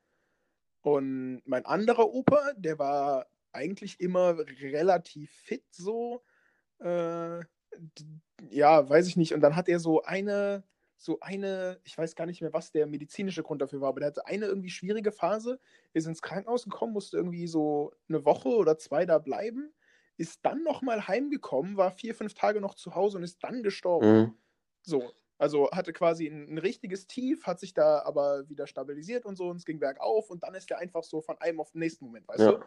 Und mein anderer Opa, der war eigentlich immer relativ fit so. Äh, ja, weiß ich nicht. Und dann hat er so eine, so eine, ich weiß gar nicht mehr, was der medizinische Grund dafür war, aber der hatte eine irgendwie schwierige Phase, ist ins Krankenhaus gekommen, musste irgendwie so eine Woche oder zwei da bleiben, ist dann nochmal heimgekommen, war vier, fünf Tage noch zu Hause und ist dann gestorben. Mhm. So, also hatte quasi ein, ein richtiges Tief, hat sich da aber wieder stabilisiert und so und es ging bergauf und dann ist er einfach so von einem auf den nächsten Moment, weißt Ja. du?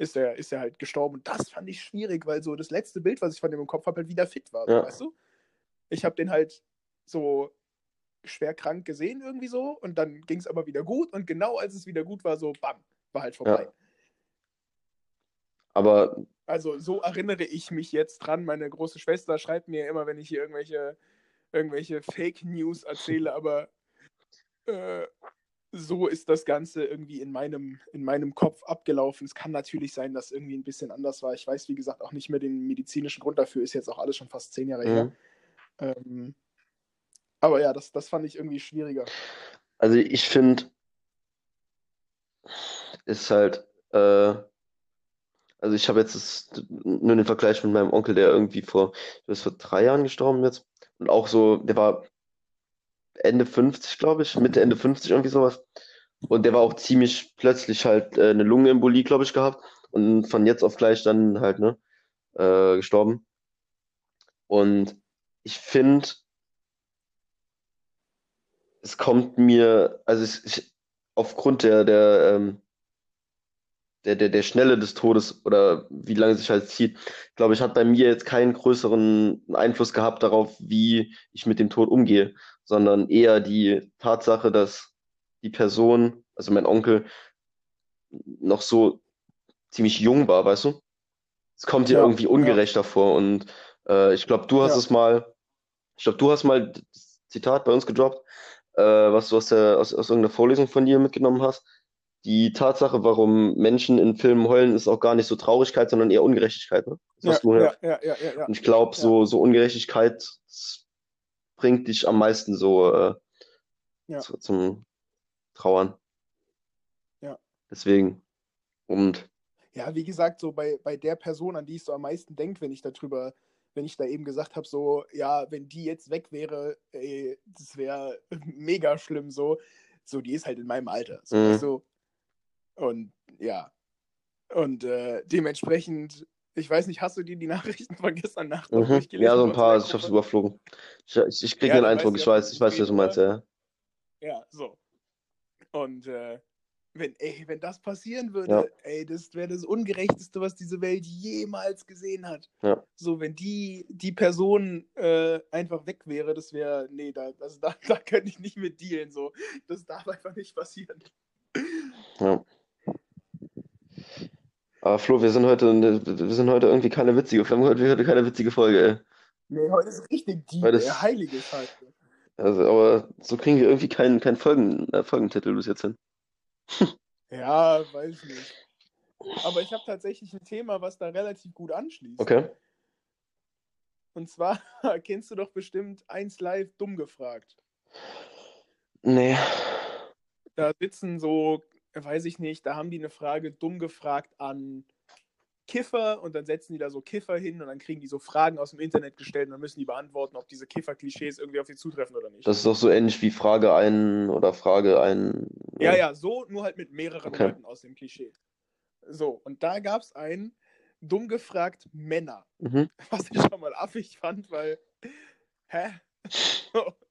Ist er, ist er halt gestorben und das fand ich schwierig, weil so das letzte Bild, was ich von dem im Kopf habe, halt wieder fit war, so, Ja. weißt du? Ich habe den halt so schwer krank gesehen irgendwie so und dann ging es aber wieder gut und genau als es wieder gut war, so bam, war halt vorbei. Ja. Aber Also so erinnere ich mich jetzt dran. Meine große Schwester schreibt mir immer, wenn ich hier irgendwelche, irgendwelche Fake News erzähle, aber äh, so ist das Ganze irgendwie in meinem, in meinem Kopf abgelaufen. Es kann natürlich sein, dass irgendwie ein bisschen anders war. Ich weiß, wie gesagt, auch nicht mehr den medizinischen Grund dafür. Ist jetzt auch alles schon fast zehn Jahre her. mhm. Ähm, aber ja, das, das fand ich irgendwie schwieriger. Also ich finde, ist halt, äh, also ich habe jetzt das, nur den Vergleich mit meinem Onkel, der irgendwie vor, ich weiß, vor drei Jahren gestorben jetzt. Und auch so, der war Ende 50, glaube ich, Mitte, Ende 50, irgendwie sowas. Und der war auch ziemlich plötzlich halt äh, eine Lungenembolie, glaube ich, gehabt. Und von jetzt auf gleich dann halt, ne, äh, gestorben. Und ich finde, es kommt mir, also ich, ich, aufgrund der, der, ähm, der, der, der Schnelle des Todes oder wie lange es sich halt zieht, glaube ich, hat bei mir jetzt keinen größeren Einfluss gehabt darauf, wie ich mit dem Tod umgehe, sondern eher die Tatsache, dass die Person, also mein Onkel, noch so ziemlich jung war, weißt du? Es kommt dir Ja, irgendwie ja, ungerechter vor und äh, ich glaube, du hast ja, es mal, ich glaube, du hast mal das Zitat bei uns gedroppt, äh, was du aus der, aus, aus irgendeiner Vorlesung von dir mitgenommen hast. Die Tatsache, warum Menschen in Filmen heulen, ist auch gar nicht so Traurigkeit, sondern eher Ungerechtigkeit, ne? Das ja, ja, ja, ja, ja, Und ich glaube, so, so Ungerechtigkeit bringt dich am meisten so äh, ja, zu, zum Trauern. ja. Deswegen. Und Ja, wie gesagt, so bei, bei der Person, an die ich so am meisten denke, wenn ich darüber, wenn ich da eben gesagt habe, so, ja, wenn die jetzt weg wäre, ey, das wäre <laughs> mega schlimm, so. So, die ist halt in meinem Alter, so, weißt mh, du? Und ja, und äh, dementsprechend, ich weiß nicht, hast du dir die <laughs> Nachrichten von gestern Nacht noch mhm. Ja, so ein paar, also ich Gruppe? überflogen. Ich, ich, ich kriege Ja, den Eindruck, ich ja, weiß, ich weiß, was du meinst, ja. Ja, so. Und äh, wenn, ey, wenn das passieren Ja, würde, ey, das wäre das Ungerechteste, was diese Welt jemals gesehen hat. ja, So, wenn die, die Person äh, einfach weg wäre, das wäre, nee, da, das, da, <laughs> da könnte ich nicht mit dealen, so. Das darf einfach nicht passieren. ja. Aber Flo, wir sind heute, wir sind heute irgendwie keine witzige, wir haben heute, heute keine witzige Folge, ey. Nee, heute ist richtig deep, Weil ey, das, heilige Scheiße. also, aber so kriegen wir irgendwie keinen, keinen Folgen, äh, Folgentitel bis jetzt hin. <laughs> Ja, weiß ich nicht. Aber ich habe tatsächlich ein Thema, was da relativ gut anschließt. Okay. Und zwar <laughs> kennst du doch bestimmt 1 Live dumm gefragt. Nee. Da sitzen so, weiß ich nicht, da haben die eine Frage dumm gefragt an Kiffer und dann setzen die da so Kiffer hin und dann kriegen die so Fragen aus dem Internet gestellt und dann müssen die beantworten, ob diese Kiffer-Klischees irgendwie auf sie zutreffen oder nicht. Das ist doch so ähnlich wie Frage ein oder Frage ein. Ja, Ja. ja, so, nur halt mit mehreren Okay. Leuten aus dem Klischee. So, und da gab es einen dumm gefragt Männer. Mhm. <laughs> Was ich schon mal affig fand, weil, hä? <laughs>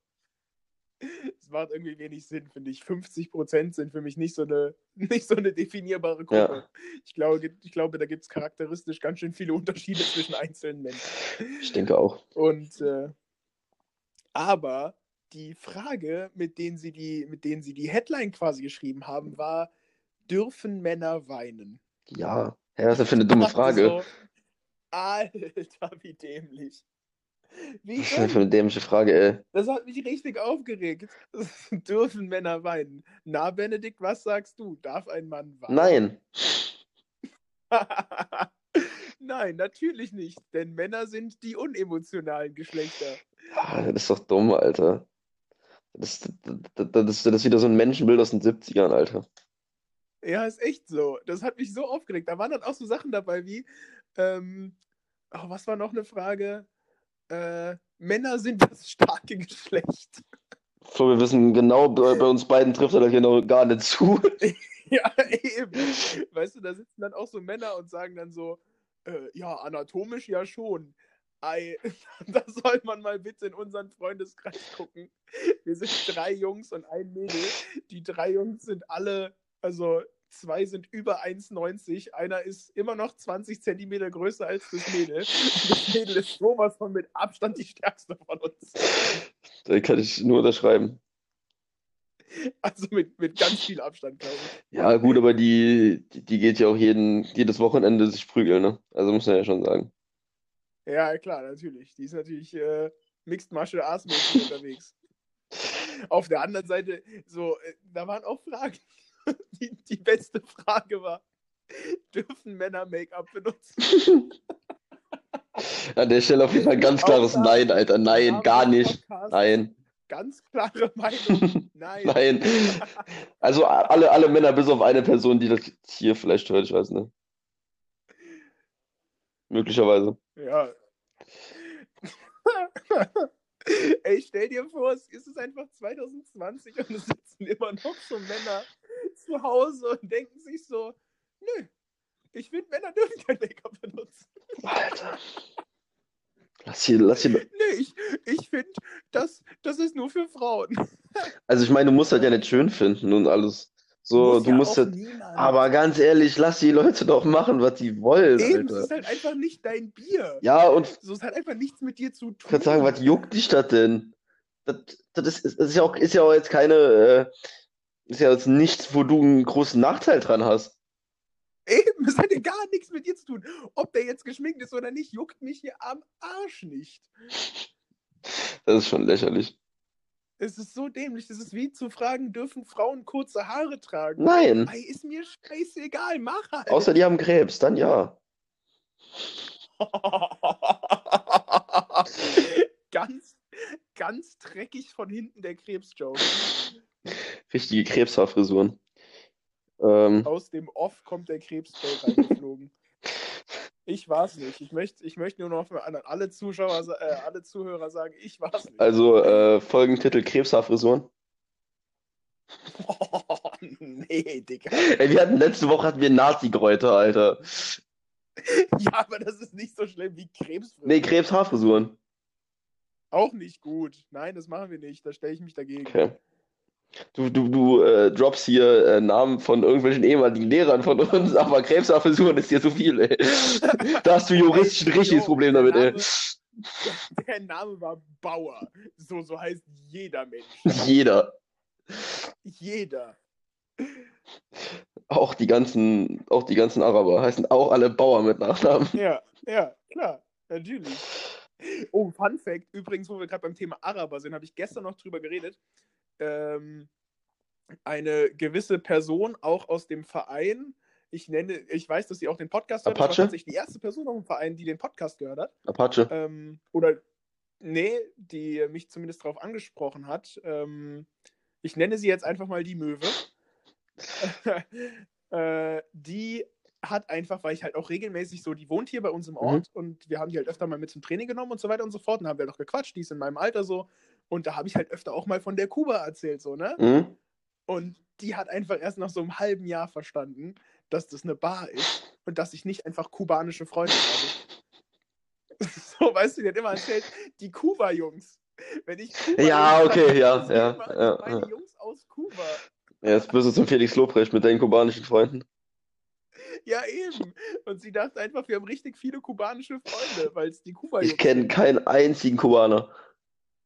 Es macht irgendwie wenig Sinn, finde ich. 50% sind für mich nicht so eine, <laughs> nicht so eine definierbare Gruppe. Ja. Ich glaube, ich glaube da gibt es charakteristisch ganz schön viele Unterschiede zwischen einzelnen Menschen. Ich denke auch. Und äh, aber die Frage, mit denen sie die, mit denen sie die Headline quasi geschrieben haben, war: Dürfen Männer weinen? Ja. Hä, was ist denn für eine dumme Frage? so, Alter, wie dämlich. Wie Was ist denn für eine dämliche Frage, ey? Das hat mich richtig aufgeregt. <laughs> Dürfen Männer weinen? Na, Benedikt, was sagst du? Darf ein Mann weinen? Nein. <laughs> Nein, natürlich nicht, denn Männer sind die unemotionalen Geschlechter. Ah, Das ist doch dumm, Alter. Das, das, das, das ist wieder so ein Menschenbild aus den 70ern, Alter. Ja, ist echt so. Das hat mich so aufgeregt. Da waren dann auch so Sachen dabei wie, ähm, oh, was war noch eine Frage? Äh, Männer sind das starke Geschlecht. Flo, wir wissen genau, bei, bei uns beiden trifft er da genau gar nicht zu. <laughs> Ja, eben. Weißt du, da sitzen dann auch so Männer und sagen dann so, äh, ja, anatomisch ja schon. Ei, <laughs> da soll man mal bitte in unseren Freundeskreis gucken. Wir sind drei Jungs und ein Mädel. Die drei Jungs sind alle, also zwei sind über 1,90. Einer ist immer noch 20 Zentimeter größer als das Mädel. Das Mädel ist sowas von mit Abstand die stärkste von uns. Da kann ich nur unterschreiben. Also mit, mit ganz viel Abstand, glaube ich. Ja, gut, aber die, die, geht ja auch jeden, jedes Wochenende sich prügeln, ne? Also muss man ja schon sagen. Ja, klar, natürlich. Die ist natürlich äh, Mixed Martial Arts unterwegs. Auf der anderen Seite, so, äh, da waren auch Fragen. <laughs> Die, die beste Frage war: Dürfen Männer Make-up benutzen? <laughs> An der Stelle auf jeden Fall ein ganz klares da- Nein, Alter. Nein, gar nicht. Podcast Nein, Ganz klare <laughs> Meinung. Nein. nein. Also alle, alle Männer bis auf eine Person, die das hier vielleicht hört, ich weiß nicht. Möglicherweise. Ja. <laughs> Ey, stell dir vor, es ist einfach 2020 und es sitzen immer noch so Männer zu Hause und denken sich so, nö, ich finde, Männer dürfen kein Make-up benutzen. Alter. Lass hier, lass hier. Nee, ich, ich finde, das, das ist nur für Frauen. Also ich meine, du musst halt ja nicht schön finden und alles. So, Muss du ja musst halt. niemand. Aber ganz ehrlich, lass die Leute doch machen, was die wollen, Eben, es Alter. ist halt einfach nicht dein Bier. Ja, und So, es hat einfach nichts mit dir zu ich tun. kann sagen, was juckt dich das denn? Das, das ist, das ist ja auch, ist ja auch jetzt keine, äh, ist ja jetzt nichts, wo du einen großen Nachteil dran hast. Eben, es hat ja gar nichts mit dir zu tun. Ob der jetzt geschminkt ist oder nicht, juckt mich hier am Arsch nicht. Das ist schon lächerlich. Es ist so dämlich. Das ist wie zu fragen, dürfen Frauen kurze Haare tragen? Nein. Ey, ist mir scheißegal, mach halt. Außer die haben Krebs, dann ja. <laughs> ganz, ganz dreckig von hinten der Krebsjoke. Richtige Krebshaarfrisuren. Ähm, Aus dem Off kommt der Krebsjoke reingeflogen. <laughs> Ich war's nicht. Ich möchte, ich möchte nur noch an alle Zuschauer, äh, alle Zuhörer sagen, ich war's nicht. also äh, Folgentitel Krebshaarfrisuren. <laughs> nee, Digga. Ey, wir hatten letzte Woche hatten wir Nazi-Gräuter, Alter. <laughs> Ja, aber das ist nicht so schlimm wie Krebsfrisur. Nee, Krebshaarfrisuren. Auch nicht gut. Nein, das machen wir nicht. Da stelle ich mich dagegen. Okay. Du, du, du äh, droppst hier äh, Namen von irgendwelchen ehemaligen Lehrern von uns, aber Krebshaarfrisuren ist dir zu viel, ey. <laughs> Da hast du juristisch ein richtiges Problem damit, ey. Der, der Name war Bauer. So, so heißt jeder Mensch. Jeder. Jeder. Auch die ganzen, auch die ganzen Araber heißen auch alle Bauer mit Nachnamen. Ja, ja, klar. Natürlich. Oh, Fun Fact. Übrigens, wo wir gerade beim Thema Araber sind, habe ich gestern noch drüber geredet. Ähm, eine gewisse Person, auch aus dem Verein, ich nenne, ich weiß, dass sie auch den Podcast hört. Das war Apache? tatsächlich die erste Person aus dem Verein, die den Podcast gehört hat. Apache. Ähm, oder, nee, die mich zumindest darauf angesprochen hat. Ähm, ich nenne sie jetzt einfach mal die Möwe. <laughs> äh, die hat einfach, weil ich halt auch regelmäßig so, die wohnt hier bei uns im Ort und wir haben die halt öfter mal mit zum Training genommen und so weiter und so fort. Und haben wir doch gequatscht, die ist in meinem Alter so. Und da habe ich halt öfter auch mal von der Kuba erzählt, so, ne? Mhm. Und die hat einfach erst nach so einem halben Jahr verstanden, dass das eine Bar ist und dass ich nicht einfach kubanische Freunde habe. <laughs> so, weißt du, die hat immer erzählt, die Kuba-Jungs. Wenn ich Kuba Ja, okay, sage, ja, ja, ja, meine ja. Jungs aus Kuba. Jetzt bist du zum Felix Lobrecht mit deinen kubanischen Freunden. Ja, eben. Und sie dachte einfach, wir haben richtig viele kubanische Freunde, weil es die Kuba-Jungs Ich kenne keinen einzigen Kubaner.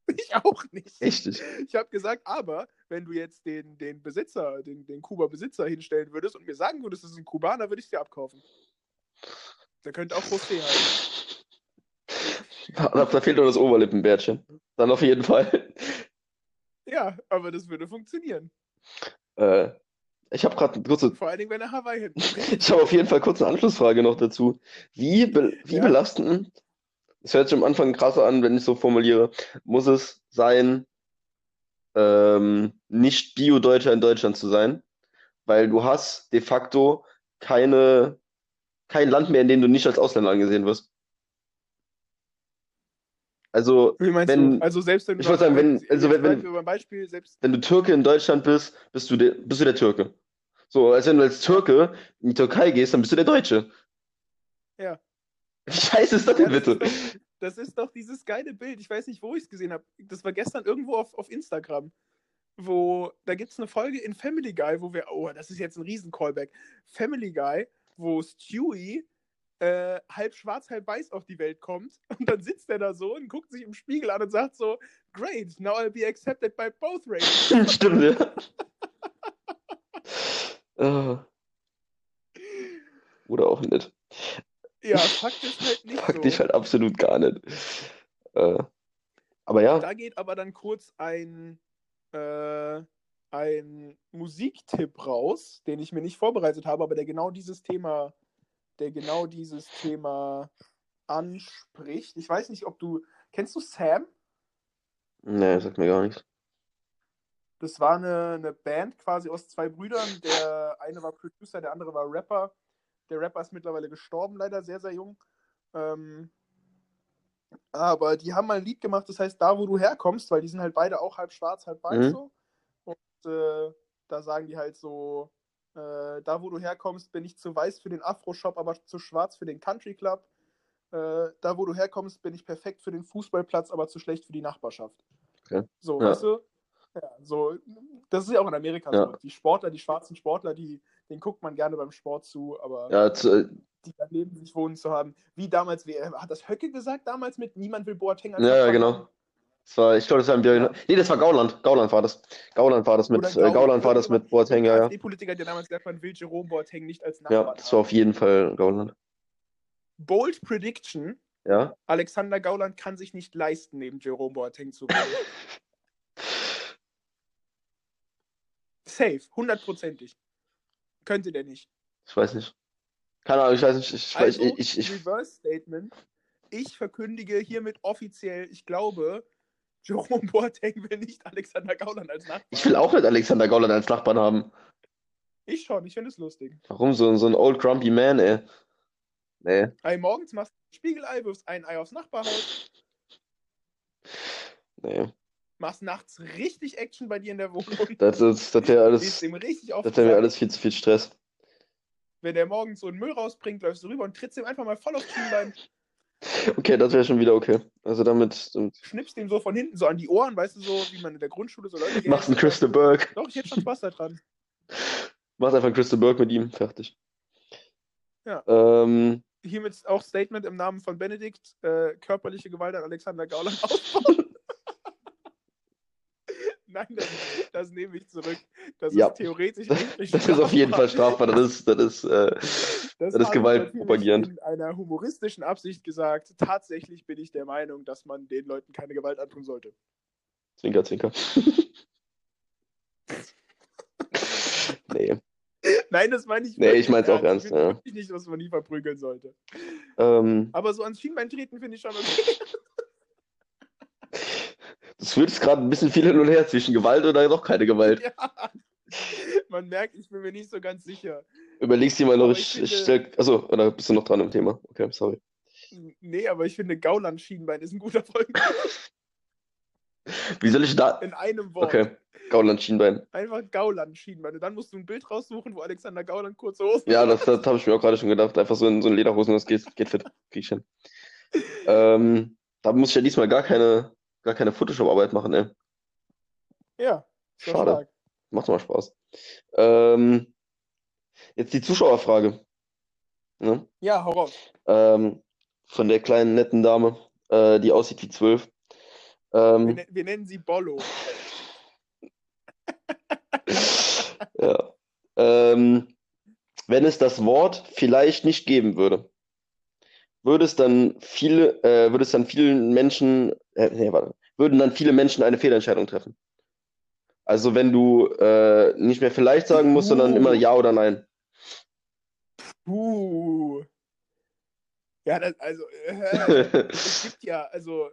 <laughs> Ich auch nicht. Richtig. Ich habe gesagt, aber wenn du jetzt den, den Besitzer, den, den Kuba-Besitzer hinstellen würdest und mir sagen würdest, das ist ein Kubaner, würde ich es dir abkaufen. Der könnte auch José heißen. Da, da fehlt nur das Oberlippenbärtchen. Dann auf jeden Fall. Ja, aber das würde funktionieren. Äh, ich habe gerade eine kurze, Vor allen Dingen, wenn er Hawaii hinten <laughs> ich habe auf jeden Fall kurz eine Anschlussfrage noch dazu. Wie, be, wie Ja. belastend, es hört sich am Anfang krasser an, wenn ich so formuliere, muss es sein, ähm, nicht Bio-Deutscher in Deutschland zu sein? Weil du hast de facto keine, kein Land mehr, in dem du nicht als Ausländer angesehen wirst. Also, wenn-? Also selbst wenn du ich wollte sagen, wenn- also wenn- wenn- Beispiel, selbst wenn du Türke in Deutschland bist, bist du der, bist du der Türke. So, als wenn du als Türke in die Türkei gehst, dann bist du der Deutsche. Ja. Wie scheiße ist das denn das, bitte? ist doch, das ist doch dieses geile Bild. Ich weiß nicht, wo ich es gesehen habe. Das war gestern irgendwo auf, auf Instagram. Wo, da gibt es eine Folge in Family Guy, wo wir, oh, das ist jetzt ein Riesen-Callback. Family Guy, wo Stewie äh, halb schwarz, halb weiß auf die Welt kommt. <laughs> Und dann sitzt er da so und guckt sich im Spiegel an und sagt so, great, now I'll be accepted by both races. <laughs> Stimmt, ja. <laughs> Ah. Oder auch nicht. Ja, Fakt ist halt nicht Fuck so. halt absolut gar nicht. Äh, aber ja, Da geht aber dann kurz ein, äh, ein Musiktipp raus, den ich mir nicht vorbereitet habe, aber der genau dieses Thema, der genau dieses Thema anspricht. Ich weiß nicht, ob du. Kennst du Sam? nee, sagt mir gar nichts. Das war eine, eine Band quasi aus zwei Brüdern. Der eine war Producer, der andere war Rapper. Der Rapper ist mittlerweile gestorben, leider sehr, sehr jung. Ähm, Aber die haben mal ein Lied gemacht, das heißt Da, wo du herkommst, weil die sind halt beide auch halb schwarz, halb weiß Mhm. so. Und äh, da sagen die halt so, äh, da wo du herkommst, bin ich zu weiß für den Afro-Shop, aber zu schwarz für den Country Club. Äh, da wo du herkommst, bin ich perfekt für den Fußballplatz, aber zu schlecht für die Nachbarschaft. Okay. So, Ja. weißt du? Ja, so, das ist ja auch in Amerika Ja. so. Die Sportler, die schwarzen Sportler, die, den guckt man gerne beim Sport zu, aber Ja, zu, die daneben sich wohnen zu haben. Wie damals, wie, hat das Höcke gesagt damals mit Niemand will Boateng als Ja, ja, genau. das war, ich glaube, das war ein. Ja. Nee, das war Gauland. Gauland war das. Gauland war das mit, Oder äh, Gauland war das mit Boateng, ja, ja. AfD-Politiker, der damals gesagt hat, man will Jerome Boateng nicht als Nachbarn Ja, das war auf jeden Fall Gauland. Bold Prediction, Ja. Alexander Gauland kann sich nicht leisten, neben Jerome Boateng zu bleiben. <laughs> Safe, hundertprozentig. Könnte der nicht. Ich weiß nicht. Keine Ahnung, ich weiß nicht. Ich, Also, ich, ich, ich, Reverse Statement. Ich verkündige hiermit offiziell, ich glaube, <laughs> Jerome Boateng will nicht Alexander Gauland als Nachbarn. ich will auch nicht Alexander Gauland als Nachbarn haben. Ich schon, ich finde es lustig. Warum so, so ein old grumpy man, ey? Nee. Hey, morgens machst du ein Spiegelei, wirfst ein Ei aufs Nachbarhaus, Nee. Machst nachts richtig Action bei dir in der Wohnung. <laughs> Das, ist, das wäre alles, das wäre alles viel zu viel Stress. Wenn der morgens so einen Müll rausbringt, läufst du rüber und trittst ihm einfach mal voll aufs Schienbein, <laughs> Okay, das wäre schon wieder okay. Also damit, damit schnippst ihm so von hinten so an die Ohren, weißt du, so wie man in der Grundschule so Leute machst einen. Crystal Burke. Doch, ich hätte schon Spaß daran. <laughs> Machst einfach einen Crystal Burke mit ihm. Fertig. Ja. Ähm, Hiermit auch Statement im Namen von Benedikt: äh, körperliche Gewalt an Alexander Gauland ausbauen. Nein, das, das nehme ich zurück. Das Ja. ist theoretisch <laughs> das, wirklich das ist auf jeden Fall strafbar. Das ist, das ist, äh, Das, Das ist habe Gewalt ich natürlich propagierend. In einer humoristischen Absicht gesagt. Tatsächlich bin ich der Meinung, dass man den Leuten keine Gewalt antun sollte. Zwinker, Zwinker. <laughs> nee. Nein, das meine ich Nee, wirklich ich mein's auch ernst, Ich ja. nicht, dass man die verprügeln sollte. Ähm, Aber so ans Schienbein treten finde ich schon okay. <laughs> du switchst gerade ein bisschen viel hin und her zwischen Gewalt oder doch keine Gewalt. ja. Man merkt, ich bin mir nicht so ganz sicher. Überlegst dir mal noch, Aber ich, ich ich finde- stell, achso, oder bist du noch dran im Thema? Okay, sorry. Nee, aber ich finde, Gauland-Schienbein ist ein guter Folgen. Wie soll ich da. In einem Wort. Okay, Gauland Schienbein. Einfach Gauland-Schienbein. Und dann musst du ein Bild raussuchen, wo Alexander Gauland kurze Hosen Ja, das, das habe ich mir auch gerade schon gedacht. Einfach so in so in Lederhosen, das geht, geht fit. Krieg ich hin. Ähm, da muss ich ja diesmal gar keine, gar keine Photoshop-Arbeit machen, ey. Ja, Schade. stark. Macht mal Spaß. Ähm, jetzt die Zuschauerfrage. Ne? Ja, hau raus. Ähm, von der kleinen netten Dame, äh, die aussieht wie zwölf. Wir, Ähm, ne- wir nennen sie Bollo. <laughs> ja. Ähm, wenn es das Wort vielleicht nicht geben würde, würde es dann viele, äh, würde es dann vielen Menschen, äh, nee, warte, würden dann viele Menschen eine Fehlentscheidung treffen? Also wenn du äh, nicht mehr vielleicht sagen musst, sondern immer ja oder nein. Uh. Ja, das, also, äh, es gibt ja, also,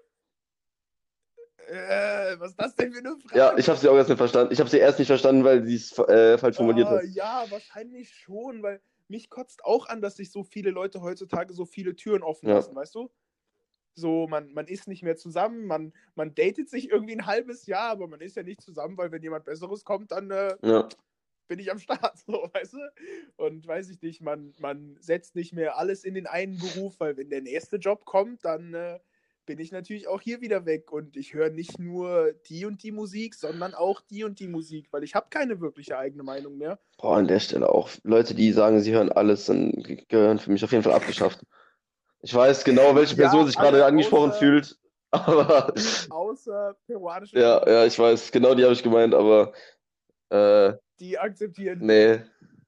äh, was ist das denn für eine Frage? Ja, ich habe sie auch erst nicht verstanden. Ich habe sie erst nicht verstanden, weil sie es äh, falsch formuliert Ah, hat. Ja, wahrscheinlich schon, weil mich kotzt auch an, dass sich so viele Leute heutzutage so viele Türen offen Ja. lassen, weißt du? So, man, man ist nicht mehr zusammen, man, man datet sich irgendwie ein halbes Jahr, aber man ist ja nicht zusammen, weil wenn jemand Besseres kommt, dann äh, Ja, bin ich am Start, <laughs> so, weißt du? Und weiß ich nicht, man, man setzt nicht mehr alles in den einen Beruf, weil wenn der nächste Job kommt, dann äh, bin ich natürlich auch hier wieder weg und ich höre nicht nur die und die Musik, sondern auch die und die Musik, weil ich habe keine wirkliche eigene Meinung mehr. boah, an der Stelle auch. Leute, die sagen, sie hören alles, dann gehören für mich auf jeden Fall abgeschafft. Ich weiß genau, welche Ja, Person sich gerade angesprochen außer- fühlt, <laughs> aber Außer peruanische ja, ja, ich weiß, genau die habe ich gemeint, aber äh, die akzeptieren. nee,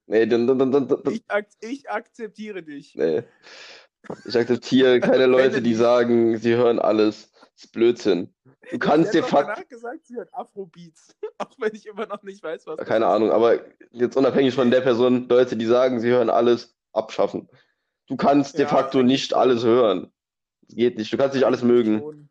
nee, dann, dann, dann, dann, Ich, ak ich akzeptiere dich. nee. Ich akzeptiere keine <laughs> Leute, die sagen, sie hören alles. Das ist Blödsinn. Du kannst ich dir fakt, danach gesagt, sie hört Afrobeats. <laughs> auch wenn ich immer noch nicht weiß, was. keine. Ahnung, aber jetzt unabhängig von der Person, Leute, die sagen, sie hören alles, abschaffen. Du kannst de Ja, facto nicht alles hören. Das geht nicht. Du kannst nicht alles mögen. Schon.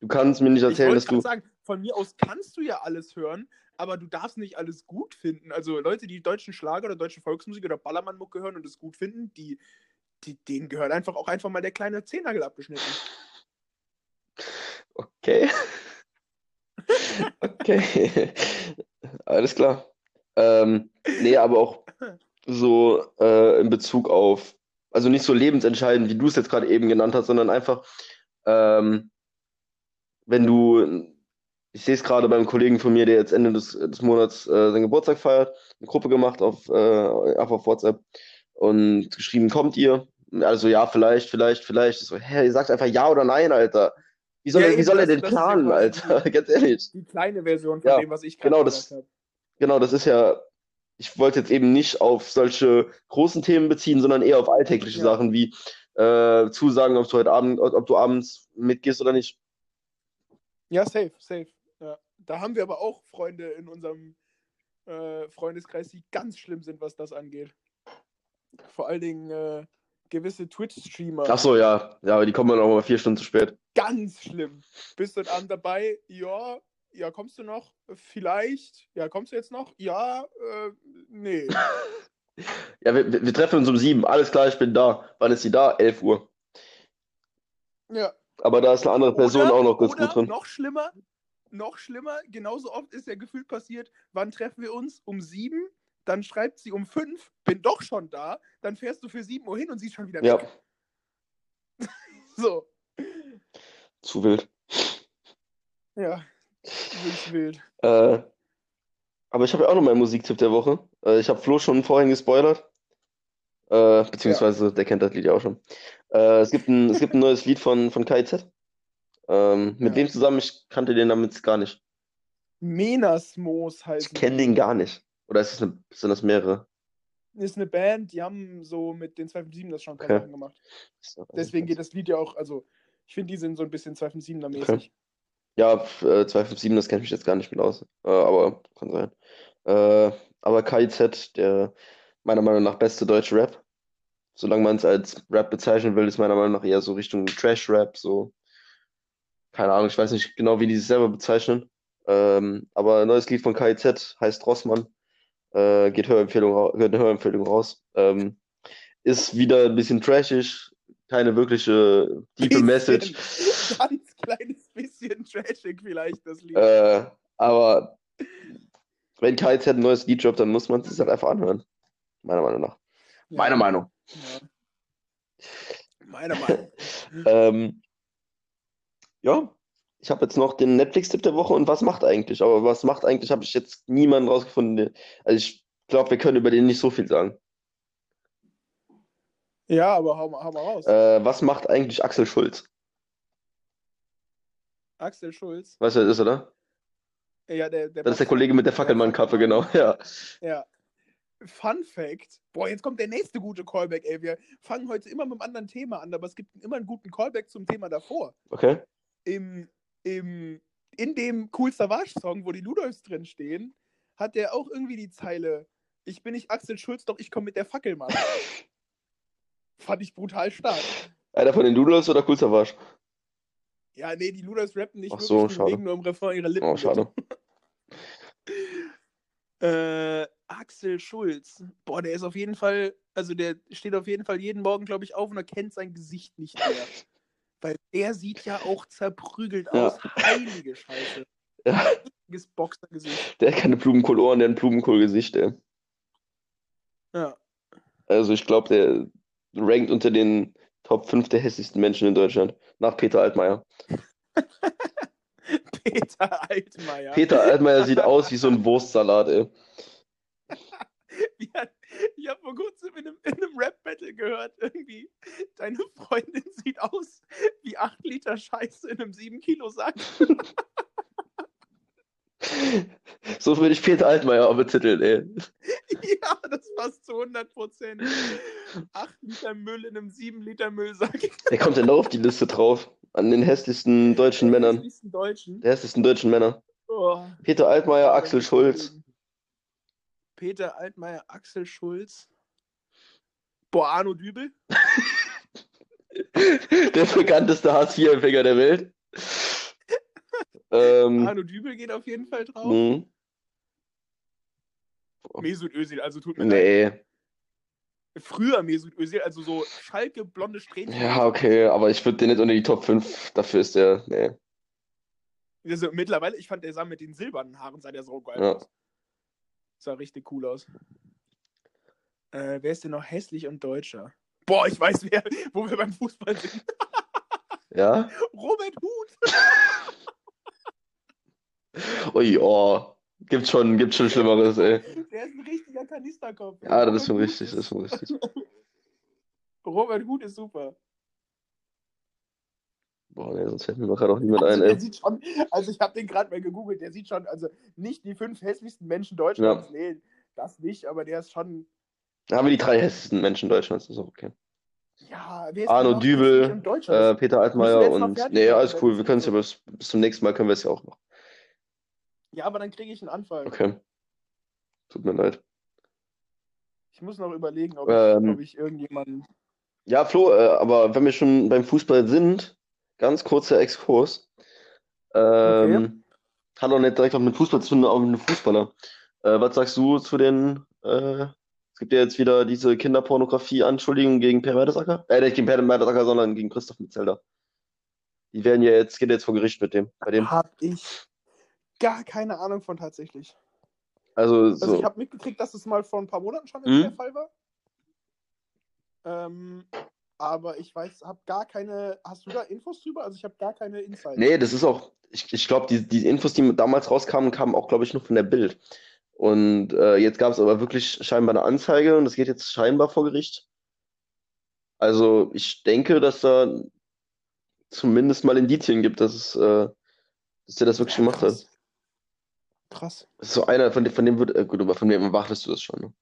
Du kannst mir nicht Ich erzählen, dass du. sagen, von mir aus kannst du ja alles hören, aber du darfst nicht alles gut finden. Also Leute, die deutschen Schlager oder deutsche Volksmusik oder Ballermann-Mucke hören und es gut finden, die, die, denen gehört einfach auch einfach mal der kleine Zehennagel abgeschnitten. Okay. Okay. Alles klar. Ähm, nee, aber auch so äh, in Bezug auf, also nicht so lebensentscheidend, wie du es jetzt gerade eben genannt hast, sondern einfach, ähm, wenn du, ich sehe es gerade beim Kollegen von mir, der jetzt Ende des, des Monats äh, seinen Geburtstag feiert, eine Gruppe gemacht auf, äh, auf WhatsApp und geschrieben, kommt ihr? Also ja, vielleicht, vielleicht, vielleicht. So, hä, ihr sagt einfach ja oder nein, Alter. Wie soll, Ja, er, wie soll er das- denn ist ja planen, Alter? <laughs> Ganz ehrlich. Die kleine Version von Ja, dem, was ich gerade genau, das- gesagt habe. Genau, das ist ja, ich wollte jetzt eben nicht auf solche großen Themen beziehen, sondern eher auf alltägliche Ja. Sachen wie äh, Zusagen, ob du heute Abend, ob du abends mitgehst oder nicht. Ja, safe, safe. Ja. Da haben wir aber auch Freunde in unserem äh, Freundeskreis, die ganz schlimm sind, was das angeht. Vor allen Dingen äh, gewisse Twitch-Streamer. Ach so, ja, ja, aber die kommen dann auch mal vier Stunden zu spät. Ganz schlimm. Bist du heute Abend dabei? Ja. Ja, kommst du noch? Vielleicht. Ja, kommst du jetzt noch? Ja, äh, nee. <laughs> Ja, wir, wir treffen uns um sieben. Alles klar, ich bin da. Wann ist sie da? 11 Uhr. Ja. Aber da ist eine andere Person Oder- auch noch ganz gut drin. Noch schlimmer, noch schlimmer, genauso oft ist ja gefühlt passiert, wann treffen wir uns? Um sieben, dann schreibt sie um fünf, bin doch schon da, dann fährst du für sieben Uhr hin und sie ist schon wieder Ja, weg. <laughs> So. zu wild. Ja. Äh, aber ich habe ja auch noch meinen Musiktipp der Woche. Äh, ich habe Flo schon vorhin gespoilert. Äh, beziehungsweise der kennt das Lied ja auch schon. Äh, es gibt ein, es gibt ein neues Lied von, von KIZ. Ähm, mit Ja. wem zusammen? Ich kannte den damit gar nicht. Menasmos heißt Ich kenne den gar nicht. Oder ist es eine, sind das mehrere? Ist eine Band, die haben so mit den 257 das schon ein paar Okay. Sachen gemacht. Ist- Deswegen geht das Lied ja auch, also ich finde, die sind so ein bisschen 257er mäßig. Ja, äh, 257, das kenne ich mich jetzt gar nicht mit aus. Äh, aber kann sein. Äh, aber KIZ, der meiner Meinung nach beste deutsche Rap. Solange man es als Rap bezeichnen will, ist meiner Meinung nach eher so Richtung Trash-Rap, so. Keine Ahnung, ich weiß nicht genau, wie die sich selber bezeichnen. Ähm, aber ein neues Lied von KIZ heißt Rossmann. Äh, geht Hörempfehlung, geht eine Hörempfehlung raus. Ähm, ist wieder ein bisschen trashig, keine wirkliche tiefe Message. <laughs> Ganz kleines bisschen trashig vielleicht, das Lied. Äh, aber wenn KIZ ein neues Lied droppt, dann muss man es sich halt einfach anhören. Meiner Meinung nach. Ja. Meine Meinung. Ja. Meiner Meinung. <laughs> Ähm, ja, ich habe jetzt noch den Netflix-Tipp der Woche und was macht eigentlich? Aber was macht eigentlich, habe ich jetzt niemanden rausgefunden. Also ich glaube, wir können über den nicht so viel sagen. Ja, aber hau, mal- hau mal raus. Äh, was macht eigentlich Axel Schulz? Axel Schulz. Weißt du, wer das ist, oder? Ja, der, der Das ist der. Kollege mit der Fackelmann-Kappe, genau. <laughs> Ja. Ja. Fun Fact. Boah, jetzt kommt der nächste gute Callback, ey. Wir fangen heute immer mit einem anderen Thema an, aber es gibt immer einen guten Callback zum Thema davor. Okay. Im, im, in dem Cool Savage-Song, wo die Ludolfs drin stehen, hat der auch irgendwie die Zeile: Ich bin nicht Axel Schulz, doch ich komme mit der Fackelmann. <laughs> Fand ich brutal stark. Einer von den Doodles oder Cool Savage? Ja, nee, die Ludolfs rappen nicht Ach so, wirklich, schade. bewegen nur im Refrain ihre Lippen. Oh, schade. <laughs> Äh, Axel Schulz. Boah, der ist auf jeden Fall, also der steht auf jeden Fall jeden Morgen, glaube ich, auf und erkennt sein Gesicht nicht mehr. <laughs> Weil der sieht ja auch zerprügelt Ja. aus. Heilige Scheiße. <laughs> Ja, Richtiges Boxergesicht. der hat keine Blumenkohlohren, der hat ein Blumenkohlgesicht, ey. Ja. Also ich glaube, der rankt unter den Top 5 der hässlichsten Menschen in Deutschland. Nach Peter Altmaier. <laughs> Peter Altmaier. Peter Altmaier sieht aus wie so ein Wurstsalat, ey. <laughs> Ja, ich habe vor kurzem in einem, in einem Rap-Battle gehört, irgendwie, deine Freundin sieht aus wie 8 Liter Scheiße in einem 7-Kilo-Sack. <laughs> So würde ich Peter Altmaier auch betiteln, ey. <laughs> Ja, das passt zu 100 Prozent. 8 Liter Müll in einem 7 Liter Müllsack. Wer kommt denn da auf die Liste drauf? An den hässlichsten <laughs> deutschen Männern. hässlichsten Deutschen. Der hässlichsten deutschen Männer. Oh. Peter Altmaier, Axel Schulz. Peter Altmaier, Axel Schulz. Boah, Arno Dübel. <laughs> Der bekannteste Hartz-IV-Empfänger der Welt. Ähm, Arno Dübel geht auf jeden Fall drauf. mh, Mesut Özil, also tut mir leid. nee. Früher Mesut Özil, also so Schalke, blonde Strähnchen. Ja, okay, aber ich würde den nicht unter die Top 5. Dafür ist der, nee. Also, mittlerweile, ich fand, der sah mit den silbernen Haaren, sah der so geil Ja. aus. Sah richtig cool aus. Äh, wer ist denn noch hässlich und deutscher? Boah, ich weiß, wer, wo wir beim Fußball sind. Ja? <laughs> Robert Huth. Ui, oh. Gibt schon, gibt schon Schlimmeres, ey. Der ist ein richtiger Kanisterkopf. Ja, das ist schon richtig, das ist schon richtig. <laughs> Robert Huth ist super. Boah, nee, sonst fällt mir doch gerade auch niemand ein, Also, der ey. sieht schon, also ich habe den gerade mal gegoogelt, der sieht schon, also nicht die fünf hässlichsten Menschen Deutschlands, nee, das nicht, aber der ist schon, Da haben wir die drei hässlichsten Menschen Deutschlands, das ist auch okay. ja, wer ist Arno Dübel? Äh, Peter Altmaier und. Nee, machen, alles cool, wir können es ja bis, bis zum nächsten Mal können wir es ja auch noch. Ja, aber dann kriege ich einen Anfall. Okay. Tut mir leid. Ich muss noch überlegen, ob ich, Ähm. ob ich irgendjemanden. Ja, Flo, äh, aber wenn wir schon beim Fußball sind, ganz kurzer Exkurs. Ähm, Hat auch nicht direkt was mit Fußball zu tun, aber mit einem Fußballer. Äh, was sagst du zu den, äh, es gibt ja jetzt wieder diese Kinderpornografie-Anschuldigungen gegen Per Mertesacker? Äh, nicht gegen Per Mertesacker, sondern gegen Christoph Metzelder. Die werden ja jetzt, geht jetzt vor Gericht mit dem, bei dem. Hab ich gar keine Ahnung von tatsächlich. Also, Also so. ich habe mitgekriegt, dass es mal vor ein paar Monaten schon Mhm. der Fall war. Ähm, aber ich weiß, habe gar keine. Hast du da Infos drüber? Also ich habe gar keine Insights. Nee, das ist auch, ich, ich glaube, die, die Infos, die damals rauskamen, kamen auch, glaube ich, nur von der Bild. Und äh, jetzt gab es aber wirklich scheinbar eine Anzeige und es geht jetzt scheinbar vor Gericht. Also ich denke, dass da zumindest mal Indizien gibt, dass es, äh, dass der das wirklich Ja, gemacht hat. Krass. Das ist so einer, von dem, von dem wird, äh, gut, von dem erwartest du das schon. Ne?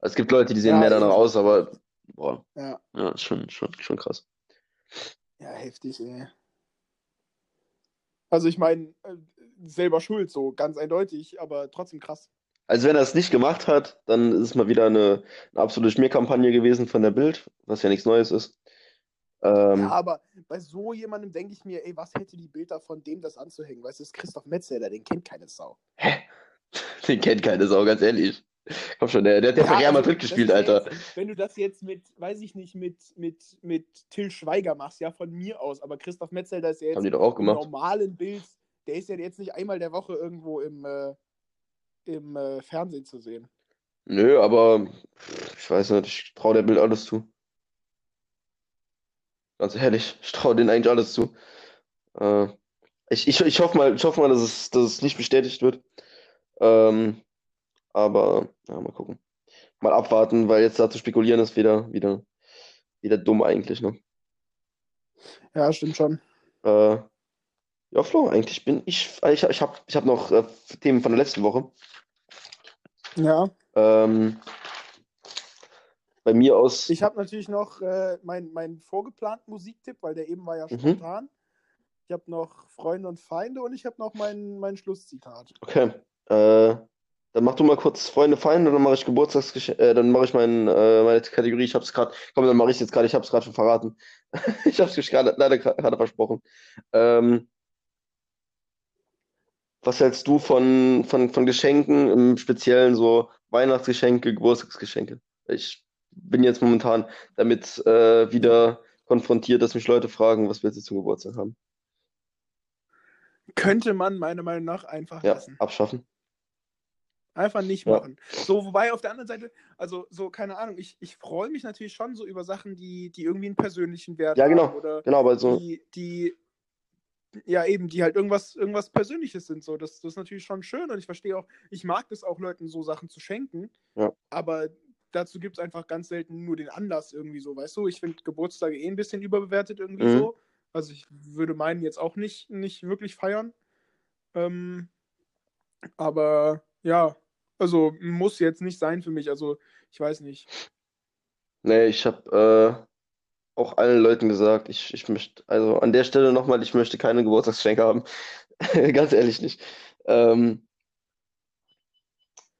Also es gibt Leute, die sehen Ja, mehr danach aus, aber boah, Ja, ja, schon, schon, schon krass. ja heftig, ey. Also ich meine, äh, selber schuld, so ganz eindeutig, aber trotzdem krass. Also wenn er es nicht gemacht hat, dann ist es mal wieder eine, eine absolute Schmierkampagne gewesen von der Bild, was ja nichts Neues ist. Ähm, Ja, aber bei so jemandem denke ich mir, ey, was hätte die Bild davon, dem das anzuhängen? Weißt du, das ist Christoph Metzelder, den kennt keine Sau. <laughs> den kennt keine Sau, ganz ehrlich. Komm schon, der, der hat ja Ja, für Real also, Madrid gespielt, Alter. Jetzt, wenn du das jetzt mit, weiß ich nicht, mit, mit, mit Till Schweiger machst, ja, von mir aus, aber Christoph Metzelder ist ja jetzt im normalen Bild, der ist ja jetzt nicht einmal der Woche irgendwo im, äh, im äh, Fernsehen zu sehen. Nö, aber ich weiß nicht, ich traue der Bild alles zu. Ganz ehrlich, ich traue denen eigentlich alles zu. Äh, ich, ich, ich hoffe mal, ich hoffe mal, dass es, dass es nicht bestätigt wird. Ähm, aber ja, mal gucken. Mal abwarten, weil jetzt da zu spekulieren ist wieder, wieder, wieder dumm eigentlich, ne? Ja, stimmt schon. Äh, ja, Flo, eigentlich bin ich, ich, ich habe ich hab noch äh, Themen von der letzten Woche. Ja, Ähm, bei mir aus, ich habe natürlich noch äh, meinen mein vorgeplanten Musiktipp, weil der eben war ja Mhm. spontan. Ich habe noch Freunde und Feinde und ich habe noch mein, mein Schlusszitat. okay, äh, dann mach du mal kurz Freunde, Feinde, dann mache ich Geburtstagsgeschenke, äh, dann mache ich mein, äh, meine Kategorie, ich hab's gerade, komm, dann mache ich jetzt gerade, ich hab's gerade schon verraten. <laughs> Ich hab's gerade leider gerade versprochen. Ähm, was hältst du von, von, von Geschenken, im Speziellen so Weihnachtsgeschenke, Geburtstagsgeschenke? Ich bin jetzt momentan damit äh, wieder konfrontiert, dass mich Leute fragen, was willst du zum Geburtstag haben? Könnte man meiner Meinung nach einfach Ja, lassen. abschaffen. Einfach nicht Ja. machen. So, wobei auf der anderen Seite, also so, keine Ahnung, ich, ich freue mich natürlich schon so über Sachen, die, die irgendwie einen persönlichen Wert Ja, genau. haben oder Genau, weil so, die, die, ja eben, die halt irgendwas, irgendwas Persönliches sind. So, das, das ist natürlich schon schön und ich verstehe auch, ich mag das auch, Leuten so Sachen zu schenken. Ja. Aber dazu gibt es einfach ganz selten nur den Anlass irgendwie so, weißt du? Ich finde Geburtstage eh ein bisschen überbewertet irgendwie Mhm. so. Also ich würde meinen jetzt auch nicht, nicht wirklich feiern. Ähm, aber ja, also muss jetzt nicht sein für mich. Also ich weiß nicht. nee, ich habe äh, auch allen Leuten gesagt, ich, ich möchte, also an der Stelle nochmal, ich möchte keine Geburtstagsgeschenke haben. <laughs> Ganz ehrlich nicht. Ähm,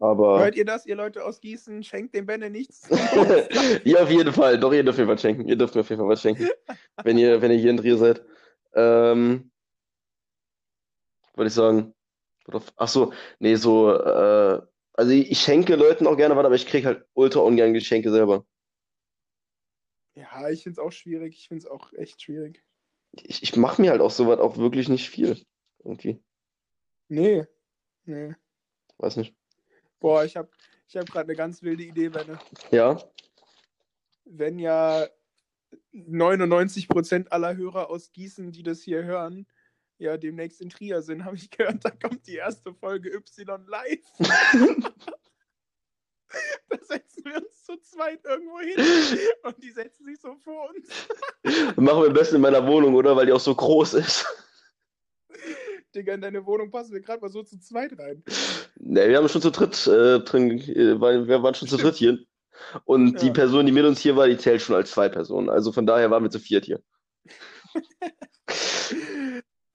aber Hört ihr das, ihr Leute aus Gießen? Schenkt dem Benne nichts. <laughs> <laughs> ja, auf jeden Fall. Doch, ihr dürft mir was schenken. Ihr dürft mir auf jeden Fall was schenken. <laughs> Wenn ihr, wenn ihr hier in Trier seid. Ähm, würde ich sagen. Ach so, nee, so, äh, also ich, ich schenke Leuten auch gerne was, aber ich kriege halt ultra ungern Geschenke selber. ja, ich finde es auch schwierig. Ich finde es auch echt schwierig. Ich, ich mache mir halt auch sowas auch wirklich nicht viel. Irgendwie. Nee. Nee. Weiß nicht. Boah, ich habe ich hab gerade eine ganz wilde Idee, Benne. Ja? Wenn ja 99% aller Hörer aus Gießen, die das hier hören, ja demnächst in Trier sind, <laughs> habe ich gehört, da kommt die erste Folge Y live. <laughs> da setzen wir uns zu zweit irgendwo hin und die setzen sich so vor uns. Machen wir am besten in meiner Wohnung, oder? Weil die auch so groß ist. <laughs> Digga, in deine Wohnung passen wir gerade mal so zu zweit rein. Ne, wir haben schon zu dritt äh, drin, äh, wir waren schon zu dritt hier. Und die Ja. Person, die mit uns hier war, die zählt schon als zwei Personen. Also von daher waren wir zu viert hier. <laughs>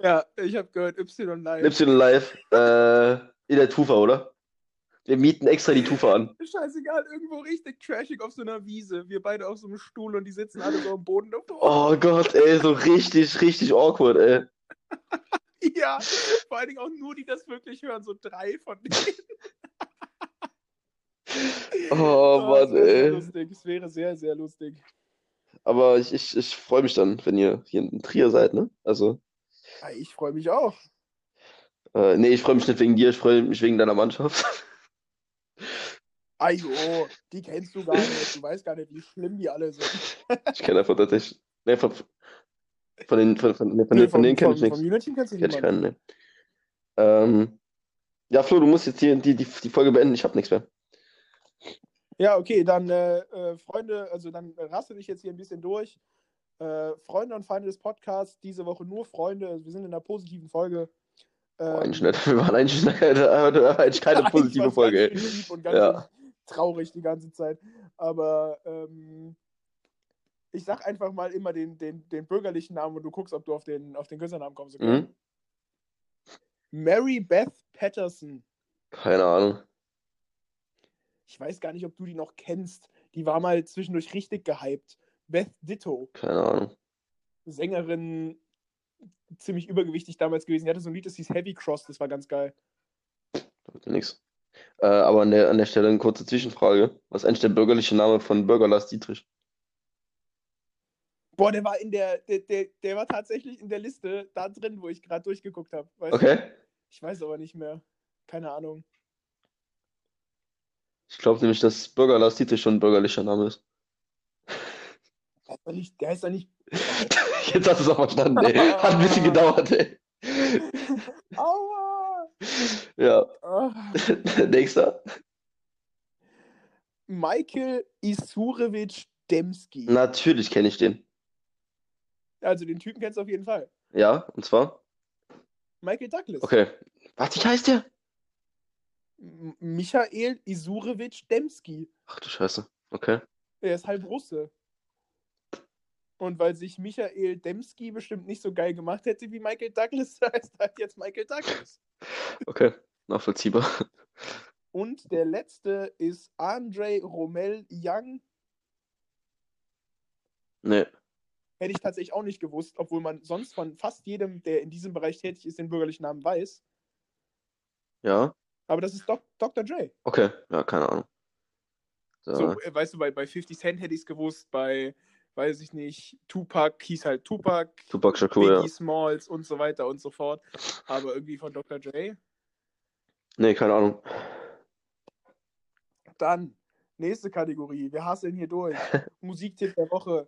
Ja, ich habe gehört Y live. Y live, äh, in der Tufa, oder? Wir mieten extra die Tufa an. Scheißegal, irgendwo richtig trashig auf so einer Wiese. Wir beide auf so einem Stuhl und die sitzen alle so am Boden. Oh Gott, ey, so richtig, richtig awkward, ey. <laughs> <laughs> Ja, vor allen Dingen auch nur, die das wirklich hören, so drei von denen. <laughs> Oh es Mann, ey. lustig. Es wäre sehr, sehr lustig. Aber ich, ich, ich freue mich dann, wenn ihr hier in Trier seid, ne? Also, Ja, Ich freue mich auch. äh, nee, ich freue mich nicht wegen dir, ich freue mich wegen deiner Mannschaft. Ajo, die kennst du gar nicht. Du weißt gar nicht, wie schlimm die alle sind. Ich kenne einfach tatsächlich. Nee, von, von den, von, von, nee, von, von denen kenne ich nichts. vom Unity kennst du Kenn ich keinen, nee. Ähm, ja, Flo, du musst jetzt hier die, die, die Folge beenden, ich habe nichts mehr. Ja, okay, dann äh, äh, Freunde, also dann raste dich jetzt hier ein bisschen durch. Äh, Freunde und Feinde des Podcasts, diese Woche nur Freunde. Also wir sind in einer positiven Folge. Boah, Ähm, eigentlich nicht. <laughs> Wir waren <laughs> <laughs> eigentlich, eigentlich keine positive Folge, ganz Ja. traurig die ganze Zeit. Aber ähm, ich sag einfach mal immer den, den, den bürgerlichen Namen und du guckst, ob du auf den, auf den Künstlernamen kommst. Mhm. Mary Beth Patterson. Keine Ahnung. Ich weiß gar nicht, ob du die noch kennst. Die war mal zwischendurch richtig gehypt. Beth Ditto, Keine Ahnung. Sängerin, ziemlich übergewichtig damals gewesen. Die hatte so ein Lied, das hieß Heavy Cross, das war ganz geil. Nix. Äh, aber an der, an der Stelle eine kurze Zwischenfrage. Was ist eigentlich der bürgerliche Name von Bürger Lars Dietrich? Boah, der war in der, der, der, der war tatsächlich in der Liste da drin, wo ich gerade durchgeguckt habe. Okay. Ich weiß aber nicht mehr. Keine Ahnung. Ich glaube nämlich, dass Bürger Lars Dietrich schon ein bürgerlicher Name ist. Der ist doch nicht. Der ist doch nicht <laughs> Jetzt hast du es auch verstanden, ey. Hat ein bisschen gedauert, ey. Aua! Ja. Ah. <laughs> Nächster. Michael Isurevich Demski. Natürlich kenne ich den. Also den Typen kennst du auf jeden Fall. Ja, und zwar? Michael Douglas. Okay. Was, wie heißt der? M Michael Isurevich Demski. Ach du Scheiße. Okay. Er ist halb Russe. Und weil sich Michael Demski bestimmt nicht so geil gemacht hätte wie Michael Douglas, <laughs> heißt er halt jetzt Michael Douglas. <laughs> Okay. Nachvollziehbar. Und der letzte ist Andre Romel Young. Nee. Hätte ich tatsächlich auch nicht gewusst, obwohl man sonst von fast jedem, der in diesem Bereich tätig ist, den bürgerlichen Namen weiß. Ja. Aber das ist Doc Dr. Dre. Okay. Ja, keine Ahnung. So. So, äh, weißt du, bei, bei 50 Cent hätte ich es gewusst, bei, weiß ich nicht, Tupac hieß halt Tupac, Tupac Shakur, Biggie ja. Smalls und so weiter und so fort. Aber irgendwie von Dr. Dre. Nee, keine Ahnung. Dann, nächste Kategorie. Wir hasseln hier durch. <laughs> Musiktipp der Woche.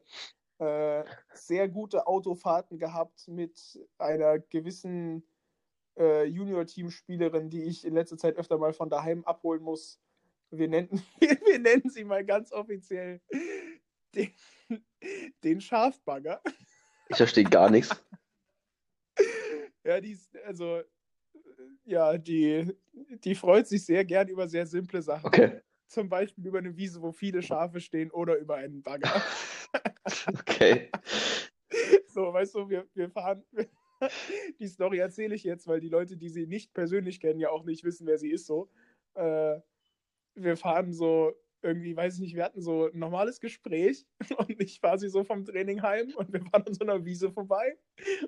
Äh, sehr gute Autofahrten gehabt mit einer gewissen äh, Junior-Teamspielerin, die ich in letzter Zeit öfter mal von daheim abholen muss. Wir nennen, <laughs> wir nennen sie mal ganz offiziell den, den Schafbagger. Ich verstehe gar nichts. <laughs> Ja, die ist, also, ja, die, die freut sich sehr gern über sehr simple Sachen. Okay. Zum Beispiel über eine Wiese, wo viele Schafe stehen oder über einen Bagger. <laughs> Okay. <laughs> So, weißt du, wir, wir fahren. <laughs> Die Story erzähle ich jetzt, weil die Leute, die sie nicht persönlich kennen, ja auch nicht wissen, wer sie ist. So, äh, wir fahren so irgendwie, weiß ich nicht, wir hatten so ein normales Gespräch und ich fahre sie so vom Training heim und wir fahren an so einer Wiese vorbei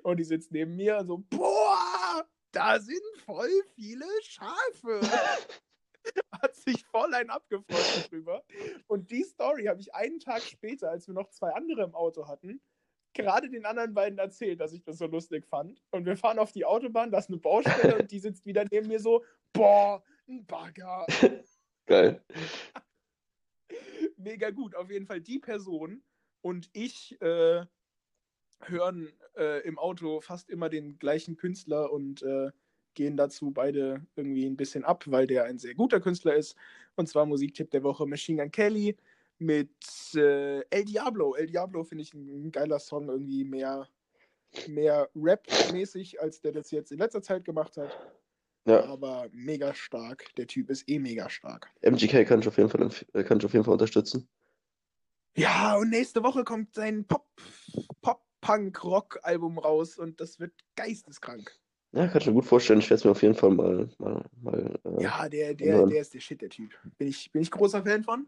und die sitzt neben mir und so, boah, da sind voll viele Schafe. <laughs> Hat sich voll ein abgefreut drüber. Und die Story habe ich einen Tag später, als wir noch zwei andere im Auto hatten, gerade den anderen beiden erzählt, dass ich das so lustig fand. Und wir fahren auf die Autobahn, da ist eine Baustelle und die sitzt wieder neben mir so, boah, ein Bagger. <laughs> Geil. Mega gut. Auf jeden Fall die Person und ich äh, hören äh, im Auto fast immer den gleichen Künstler und äh, gehen dazu beide irgendwie ein bisschen ab, weil der ein sehr guter Künstler ist. Und zwar Musiktipp der Woche Machine Gun Kelly mit äh, El Diablo. El Diablo finde ich ein geiler Song, irgendwie mehr, mehr Rap-mäßig, als der das jetzt in letzter Zeit gemacht hat. Ja. Aber mega stark. Der Typ ist eh mega stark. MGK kann ich auf jeden Fall, äh, kann ich auf jeden Fall unterstützen. Ja, und nächste Woche kommt sein Pop, Pop-Punk-Rock-Album raus und das wird geisteskrank. Ja, kann ich mir gut vorstellen. Ich werde es mir auf jeden Fall mal, mal, mal äh, Ja, der, der, hören. der ist der Shit, der Typ. Bin ich, bin ich großer Fan von.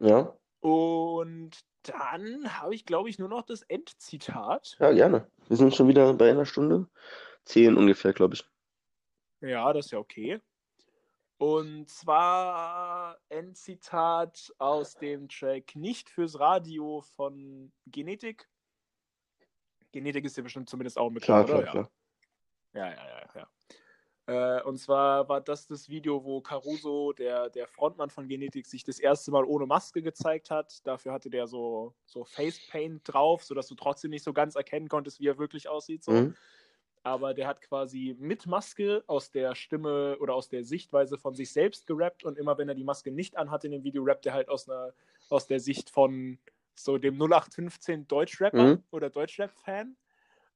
ja. Und dann habe ich, glaube ich, nur noch das Endzitat. Ja, gerne. Wir sind schon wieder bei einer Stunde. Zehn ungefähr, glaube ich. Ja, das ist ja okay. Und zwar Endzitat aus dem Track Nicht fürs Radio von Genetik. Genetik ist ja bestimmt zumindest auch ein Klar, Begriff, klar, oder? klar. Ja, ja, ja, ja. Äh, und zwar war das das Video, wo Caruso, der, der Frontmann von Genetik, sich das erste Mal ohne Maske gezeigt hat. Dafür hatte der so, so Facepaint drauf, sodass du trotzdem nicht so ganz erkennen konntest, wie er wirklich aussieht. So. Mhm. aber der hat quasi mit Maske aus der Stimme oder aus der Sichtweise von sich selbst gerappt und immer wenn er die Maske nicht anhat in dem Video, rappt er halt aus, einer, aus der Sicht von so dem 0815 Deutschrapper Mhm. oder Deutschrap-Fan.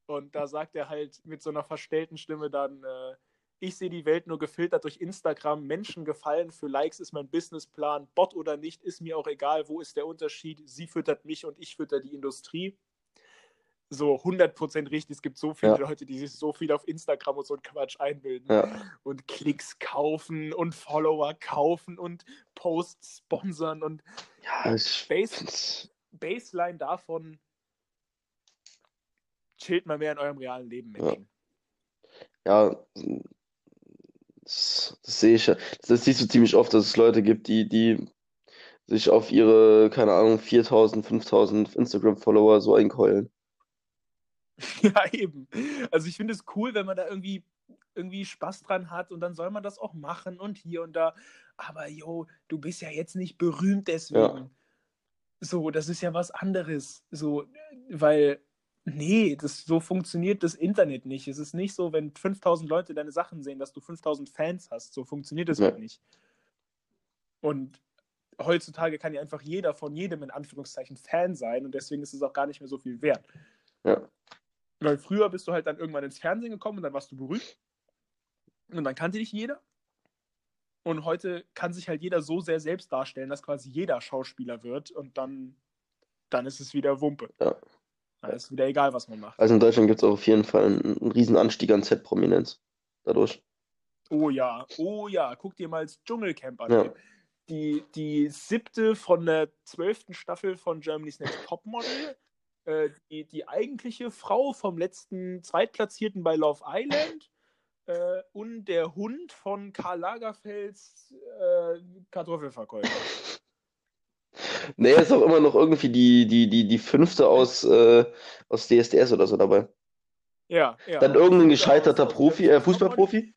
Und da sagt er halt mit so einer verstellten Stimme dann, äh, ich sehe die Welt nur gefiltert durch Instagram, Menschen gefallen, für Likes ist mein Businessplan, Bot oder nicht, ist mir auch egal, wo ist der Unterschied, sie füttert mich und ich fütter die Industrie so 100% richtig. Es gibt so viele Ja. Leute, die sich so viel auf Instagram und so einen Quatsch einbilden Ja. und Klicks kaufen und Follower kaufen und Posts sponsern und Ja, Base, Baseline davon chillt mal mehr in eurem realen Leben, Ja. Menschen. ja, das, das sehe ich ja. Das siehst du ziemlich oft, dass es Leute gibt, die, die sich auf ihre, keine Ahnung, 4000, 5000 Instagram-Follower so einkeulen. <laughs> Ja, eben. Also ich finde es cool, wenn man da irgendwie, irgendwie Spaß dran hat und dann soll man das auch machen und hier und da. Aber yo, du bist ja jetzt nicht berühmt deswegen. Ja. So, das ist ja was anderes. So, weil, nee, das, so funktioniert das Internet nicht. Es ist nicht so, wenn 5000 Leute deine Sachen sehen, dass du 5000 Fans hast. So funktioniert das Ja. halt nicht. Und heutzutage kann ja einfach jeder von jedem in Anführungszeichen Fan sein und deswegen ist es auch gar nicht mehr so viel wert. Ja. Weil früher bist du halt dann irgendwann ins Fernsehen gekommen und dann warst du berühmt. Und dann kannte dich jeder. Und heute kann sich halt jeder so sehr selbst darstellen, dass quasi jeder Schauspieler wird und dann, dann ist es wieder Wumpe. Ja. Dann ist wieder egal, was man macht. Also in Deutschland gibt es auch auf jeden Fall einen, einen riesen Anstieg an Z-Prominenz dadurch. Oh ja, oh ja, guck dir mal das Dschungelcamp an. Ja. Die, die siebte von der zwölften Staffel von Germany's Next Topmodel. Äh, die, die eigentliche Frau vom letzten Zweitplatzierten bei Love Island. Äh, und der Hund von Karl Lagerfelds äh, Kartoffelverkäufer. <laughs> Nee, ist auch immer noch irgendwie die, die, die, die fünfte aus, äh, aus DSDS oder so dabei. Ja, ja. Dann irgendein gescheiterter Profi, äh, Fußballprofi.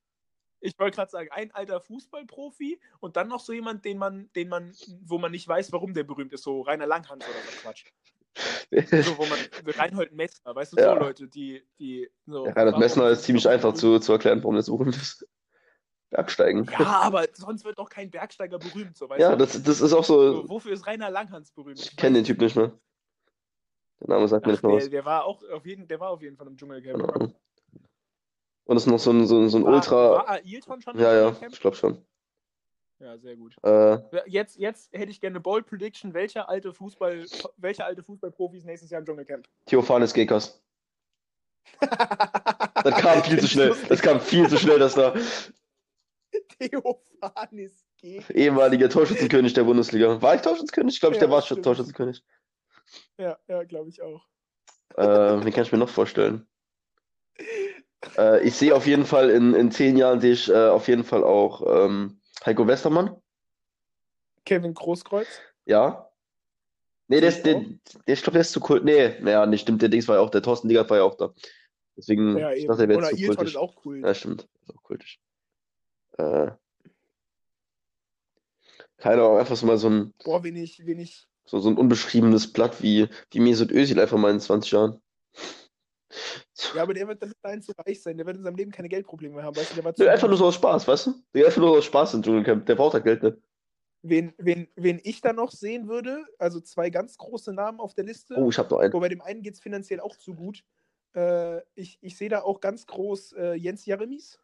Ich wollte gerade sagen, ein alter Fußballprofi und dann noch so jemand, den man, den man, wo man nicht weiß, warum der berühmt ist, so Rainer Langhans oder so Quatsch. So, wo man, Reinhold Messner, weißt du, Ja. so Leute, die, die so. Ja, warum Messner ist ziemlich einfach zu, zu erklären, warum der so berühmt ist. Bergsteigen. Ja, aber sonst wird doch kein Bergsteiger berühmt, so weißt Ja, du. das, das ist auch so, so. wofür ist Rainer Langhans berühmt? Ich kenne den Typ nicht mehr. Der Name sagt mir Ach, nicht mal der, was. der war auch auf jeden, der war auf jeden Fall im Dschungelcamp. Ahnung. Und es ist noch so ein, so ein, so ein War, Ultra. war Ailton schon Ja, ja, ich glaube schon. Ja, sehr gut. Äh, Jetzt, jetzt hätte ich gerne eine Bold Prediction, welcher alte Fußball, welche alte Fußballprofis nächstes Jahr im Dschungelcamp? Theophanes Gekas. Das kam viel zu schnell. Das kam viel zu schnell, dass da Theophanis geht. ehemaliger Torschützenkönig der Bundesliga. War ich Torschützenkönig? Ich glaube, ich, der Ja, war stimmt. Torschützenkönig. Ja, ja, glaube ich auch. Äh, wen kann ich mir noch vorstellen? Äh, ich sehe auf jeden Fall in, in zehn Jahren sehe ich äh, auf jeden Fall auch ähm, Heiko Westermann. Kevin Großkreuz. Ja. Nee, der der, der, ich glaube, der ist zu Kult. Nee, naja, nicht stimmt, der Dings war ja auch, der Thorsten Liegert war ja auch da. Deswegen, Ja, ich dachte, der wäre zu Ailton ist kultisch. auch cool. Ja, stimmt, ist auch kultisch. Äh, keine Ahnung, einfach so mal so ein, Boah, wen ich, wen ich. so, so ein unbeschriebenes Blatt wie, wie Mesut Özil einfach mal in 20 Jahren. Ja, aber der wird damit dahin zu reich sein. Der wird in seinem Leben keine Geldprobleme mehr haben. Weißt du, der war zu einfach nur so aus Spaß, weißt du? Der einfach nur aus Spaß im Dschungelcamp. Der braucht halt Geld nicht. Wen, wen, wen ich da noch sehen würde, also zwei ganz große Namen auf der Liste. Oh, ich hab noch einen. Wobei dem einen geht es finanziell auch zu gut. Äh, ich ich sehe da auch ganz groß äh, Jens Jeremies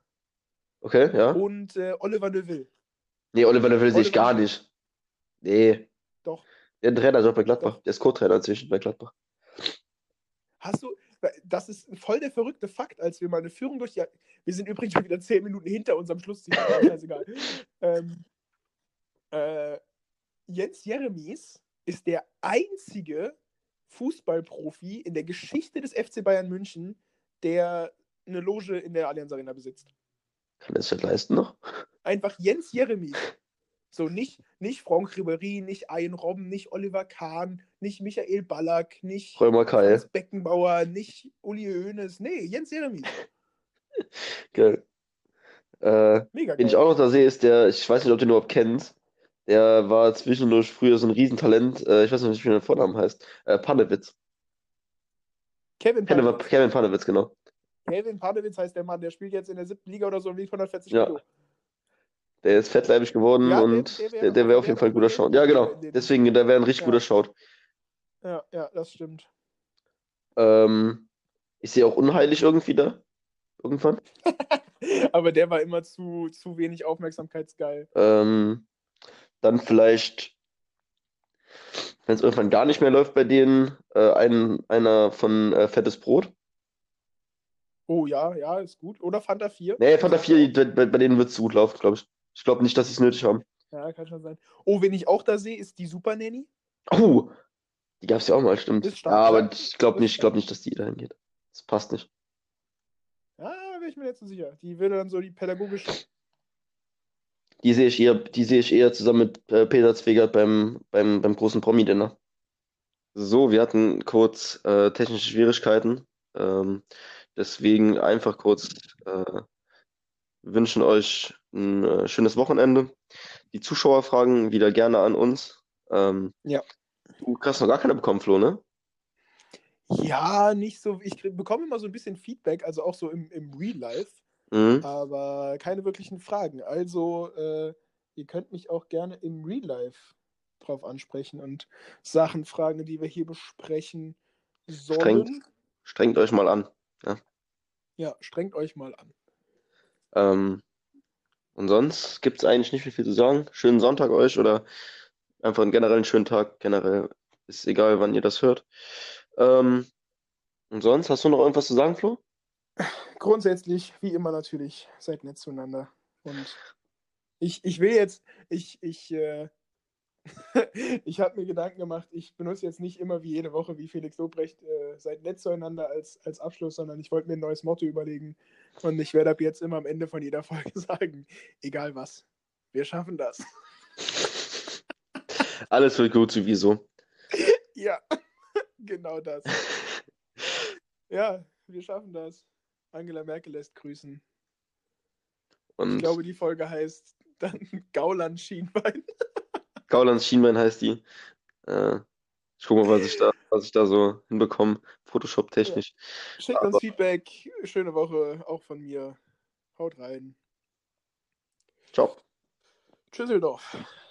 Okay, ja. und äh, Oliver Neuville. Nee, Oliver Neuville sehe ich gar nicht. Nee. Doch. Der hat einen Trainerjob bei Gladbach. Der ist Co-Trainer inzwischen bei Gladbach. Hast du, das ist voll der verrückte Fakt, als wir mal eine Führung durch die. Wir sind übrigens schon wieder zehn Minuten hinter unserem Schlussziel. aber Scheißegal. <laughs> ähm, äh, Jens Jeremies ist der einzige Fußballprofi in der Geschichte des FC Bayern München, der eine Loge in der Allianz Arena besitzt. Kann er sich leisten noch? Einfach Jens Jeremies. So, nicht, nicht Franck Ribéry, nicht Ayen Robben, nicht Oliver Kahn, nicht Michael Ballack, nicht Römer Kai. Beckenbauer, nicht Uli Hoeneß. Nee, Jens Jeremies. <laughs> Geil. Äh, Mega wen ich geil. auch noch da sehe, ist der, ich weiß nicht, ob du ihn überhaupt kennst. Der war zwischendurch früher so ein Riesentalent. Äh, ich weiß nicht, wie der Vornamen heißt. Äh, Panewitz. Kevin Kevin, Panewitz. Kevin Panewitz, genau. Kevin Panewitz heißt der Mann, der spielt jetzt in der siebten Liga oder so und wiegt 140 Ja. Kilo. Der ist fettleibig geworden Ja, und der wäre der, wäre auf der jeden Fall ein guter Schaut. Ja, genau. Deswegen, der wäre ein richtig Ja. guter Schaut. Ja, ja, das stimmt. Ähm, ich sehe auch unheilig irgendwie da. Irgendwann. <laughs> Aber der war immer zu, zu wenig aufmerksamkeitsgeil. Ähm, dann vielleicht, wenn es irgendwann gar nicht mehr läuft bei denen, äh, ein, einer von äh, Fettes Brot. Oh ja, ja, ist gut. Oder Fanta 4. Nee, Fanta 4, bei, bei, denen wird es gut laufen, glaube ich. Ich glaube nicht, dass sie es nötig haben. Ja, kann schon sein. Oh, wen ich auch da sehe, ist die Super Nanny. Oh, die gab es ja auch mal, stimmt. Stark, ja, aber ich glaube nicht, ich glaube nicht, dass die dahin geht. Das passt nicht. Ja, da bin ich mir jetzt so sicher. Die würde dann so die pädagogische. Die sehe ich eher, die sehe ich eher zusammen mit äh, Peter Zwegert beim, beim, beim großen Promi-Dinner. So, wir hatten kurz äh, technische Schwierigkeiten. Ähm, deswegen einfach kurz äh, wünschen euch ein äh, schönes Wochenende. Die Zuschauer fragen wieder gerne an uns. Ähm, Ja. Du hast noch gar keine bekommen, Flo, ne? Ja, nicht so. Ich bekomme immer so ein bisschen Feedback, also auch so im, im Real Life, Mhm. aber keine wirklichen Fragen. Also, äh, ihr könnt mich auch gerne im Real Life drauf ansprechen und Sachen fragen, die wir hier besprechen sollen. Strengt euch mal an. Ja, strengt euch mal an. Ähm, und sonst gibt es eigentlich nicht viel zu sagen. Schönen Sonntag euch oder einfach einen generellen schönen Tag. Generell ist egal, wann ihr das hört. Ähm, und sonst, hast du noch irgendwas zu sagen, Flo? Grundsätzlich, wie immer natürlich, seid nett zueinander. Und ich, ich will jetzt, ich, ich, äh, <laughs> ich habe mir Gedanken gemacht, ich benutze jetzt nicht immer wie jede Woche, wie Felix Lobrecht, äh, seid nett zueinander als, als Abschluss, sondern ich wollte mir ein neues Motto überlegen. Und ich werde ab jetzt immer am Ende von jeder Folge <laughs> sagen, egal was, wir schaffen das. <laughs> Alles wird gut sowieso. Ja, genau das. Ja, wir schaffen das. Angela Merkel lässt grüßen. Ich Und glaube, die Folge heißt dann Gauland Schienbein. Gaulands Schienbein heißt die. Äh, ich gucke mal, was ich da, was ich da so hinbekomme, Photoshop-technisch. Schickt uns Feedback. Schöne Woche auch von mir. Haut rein. Ciao. Tschüsseldorf.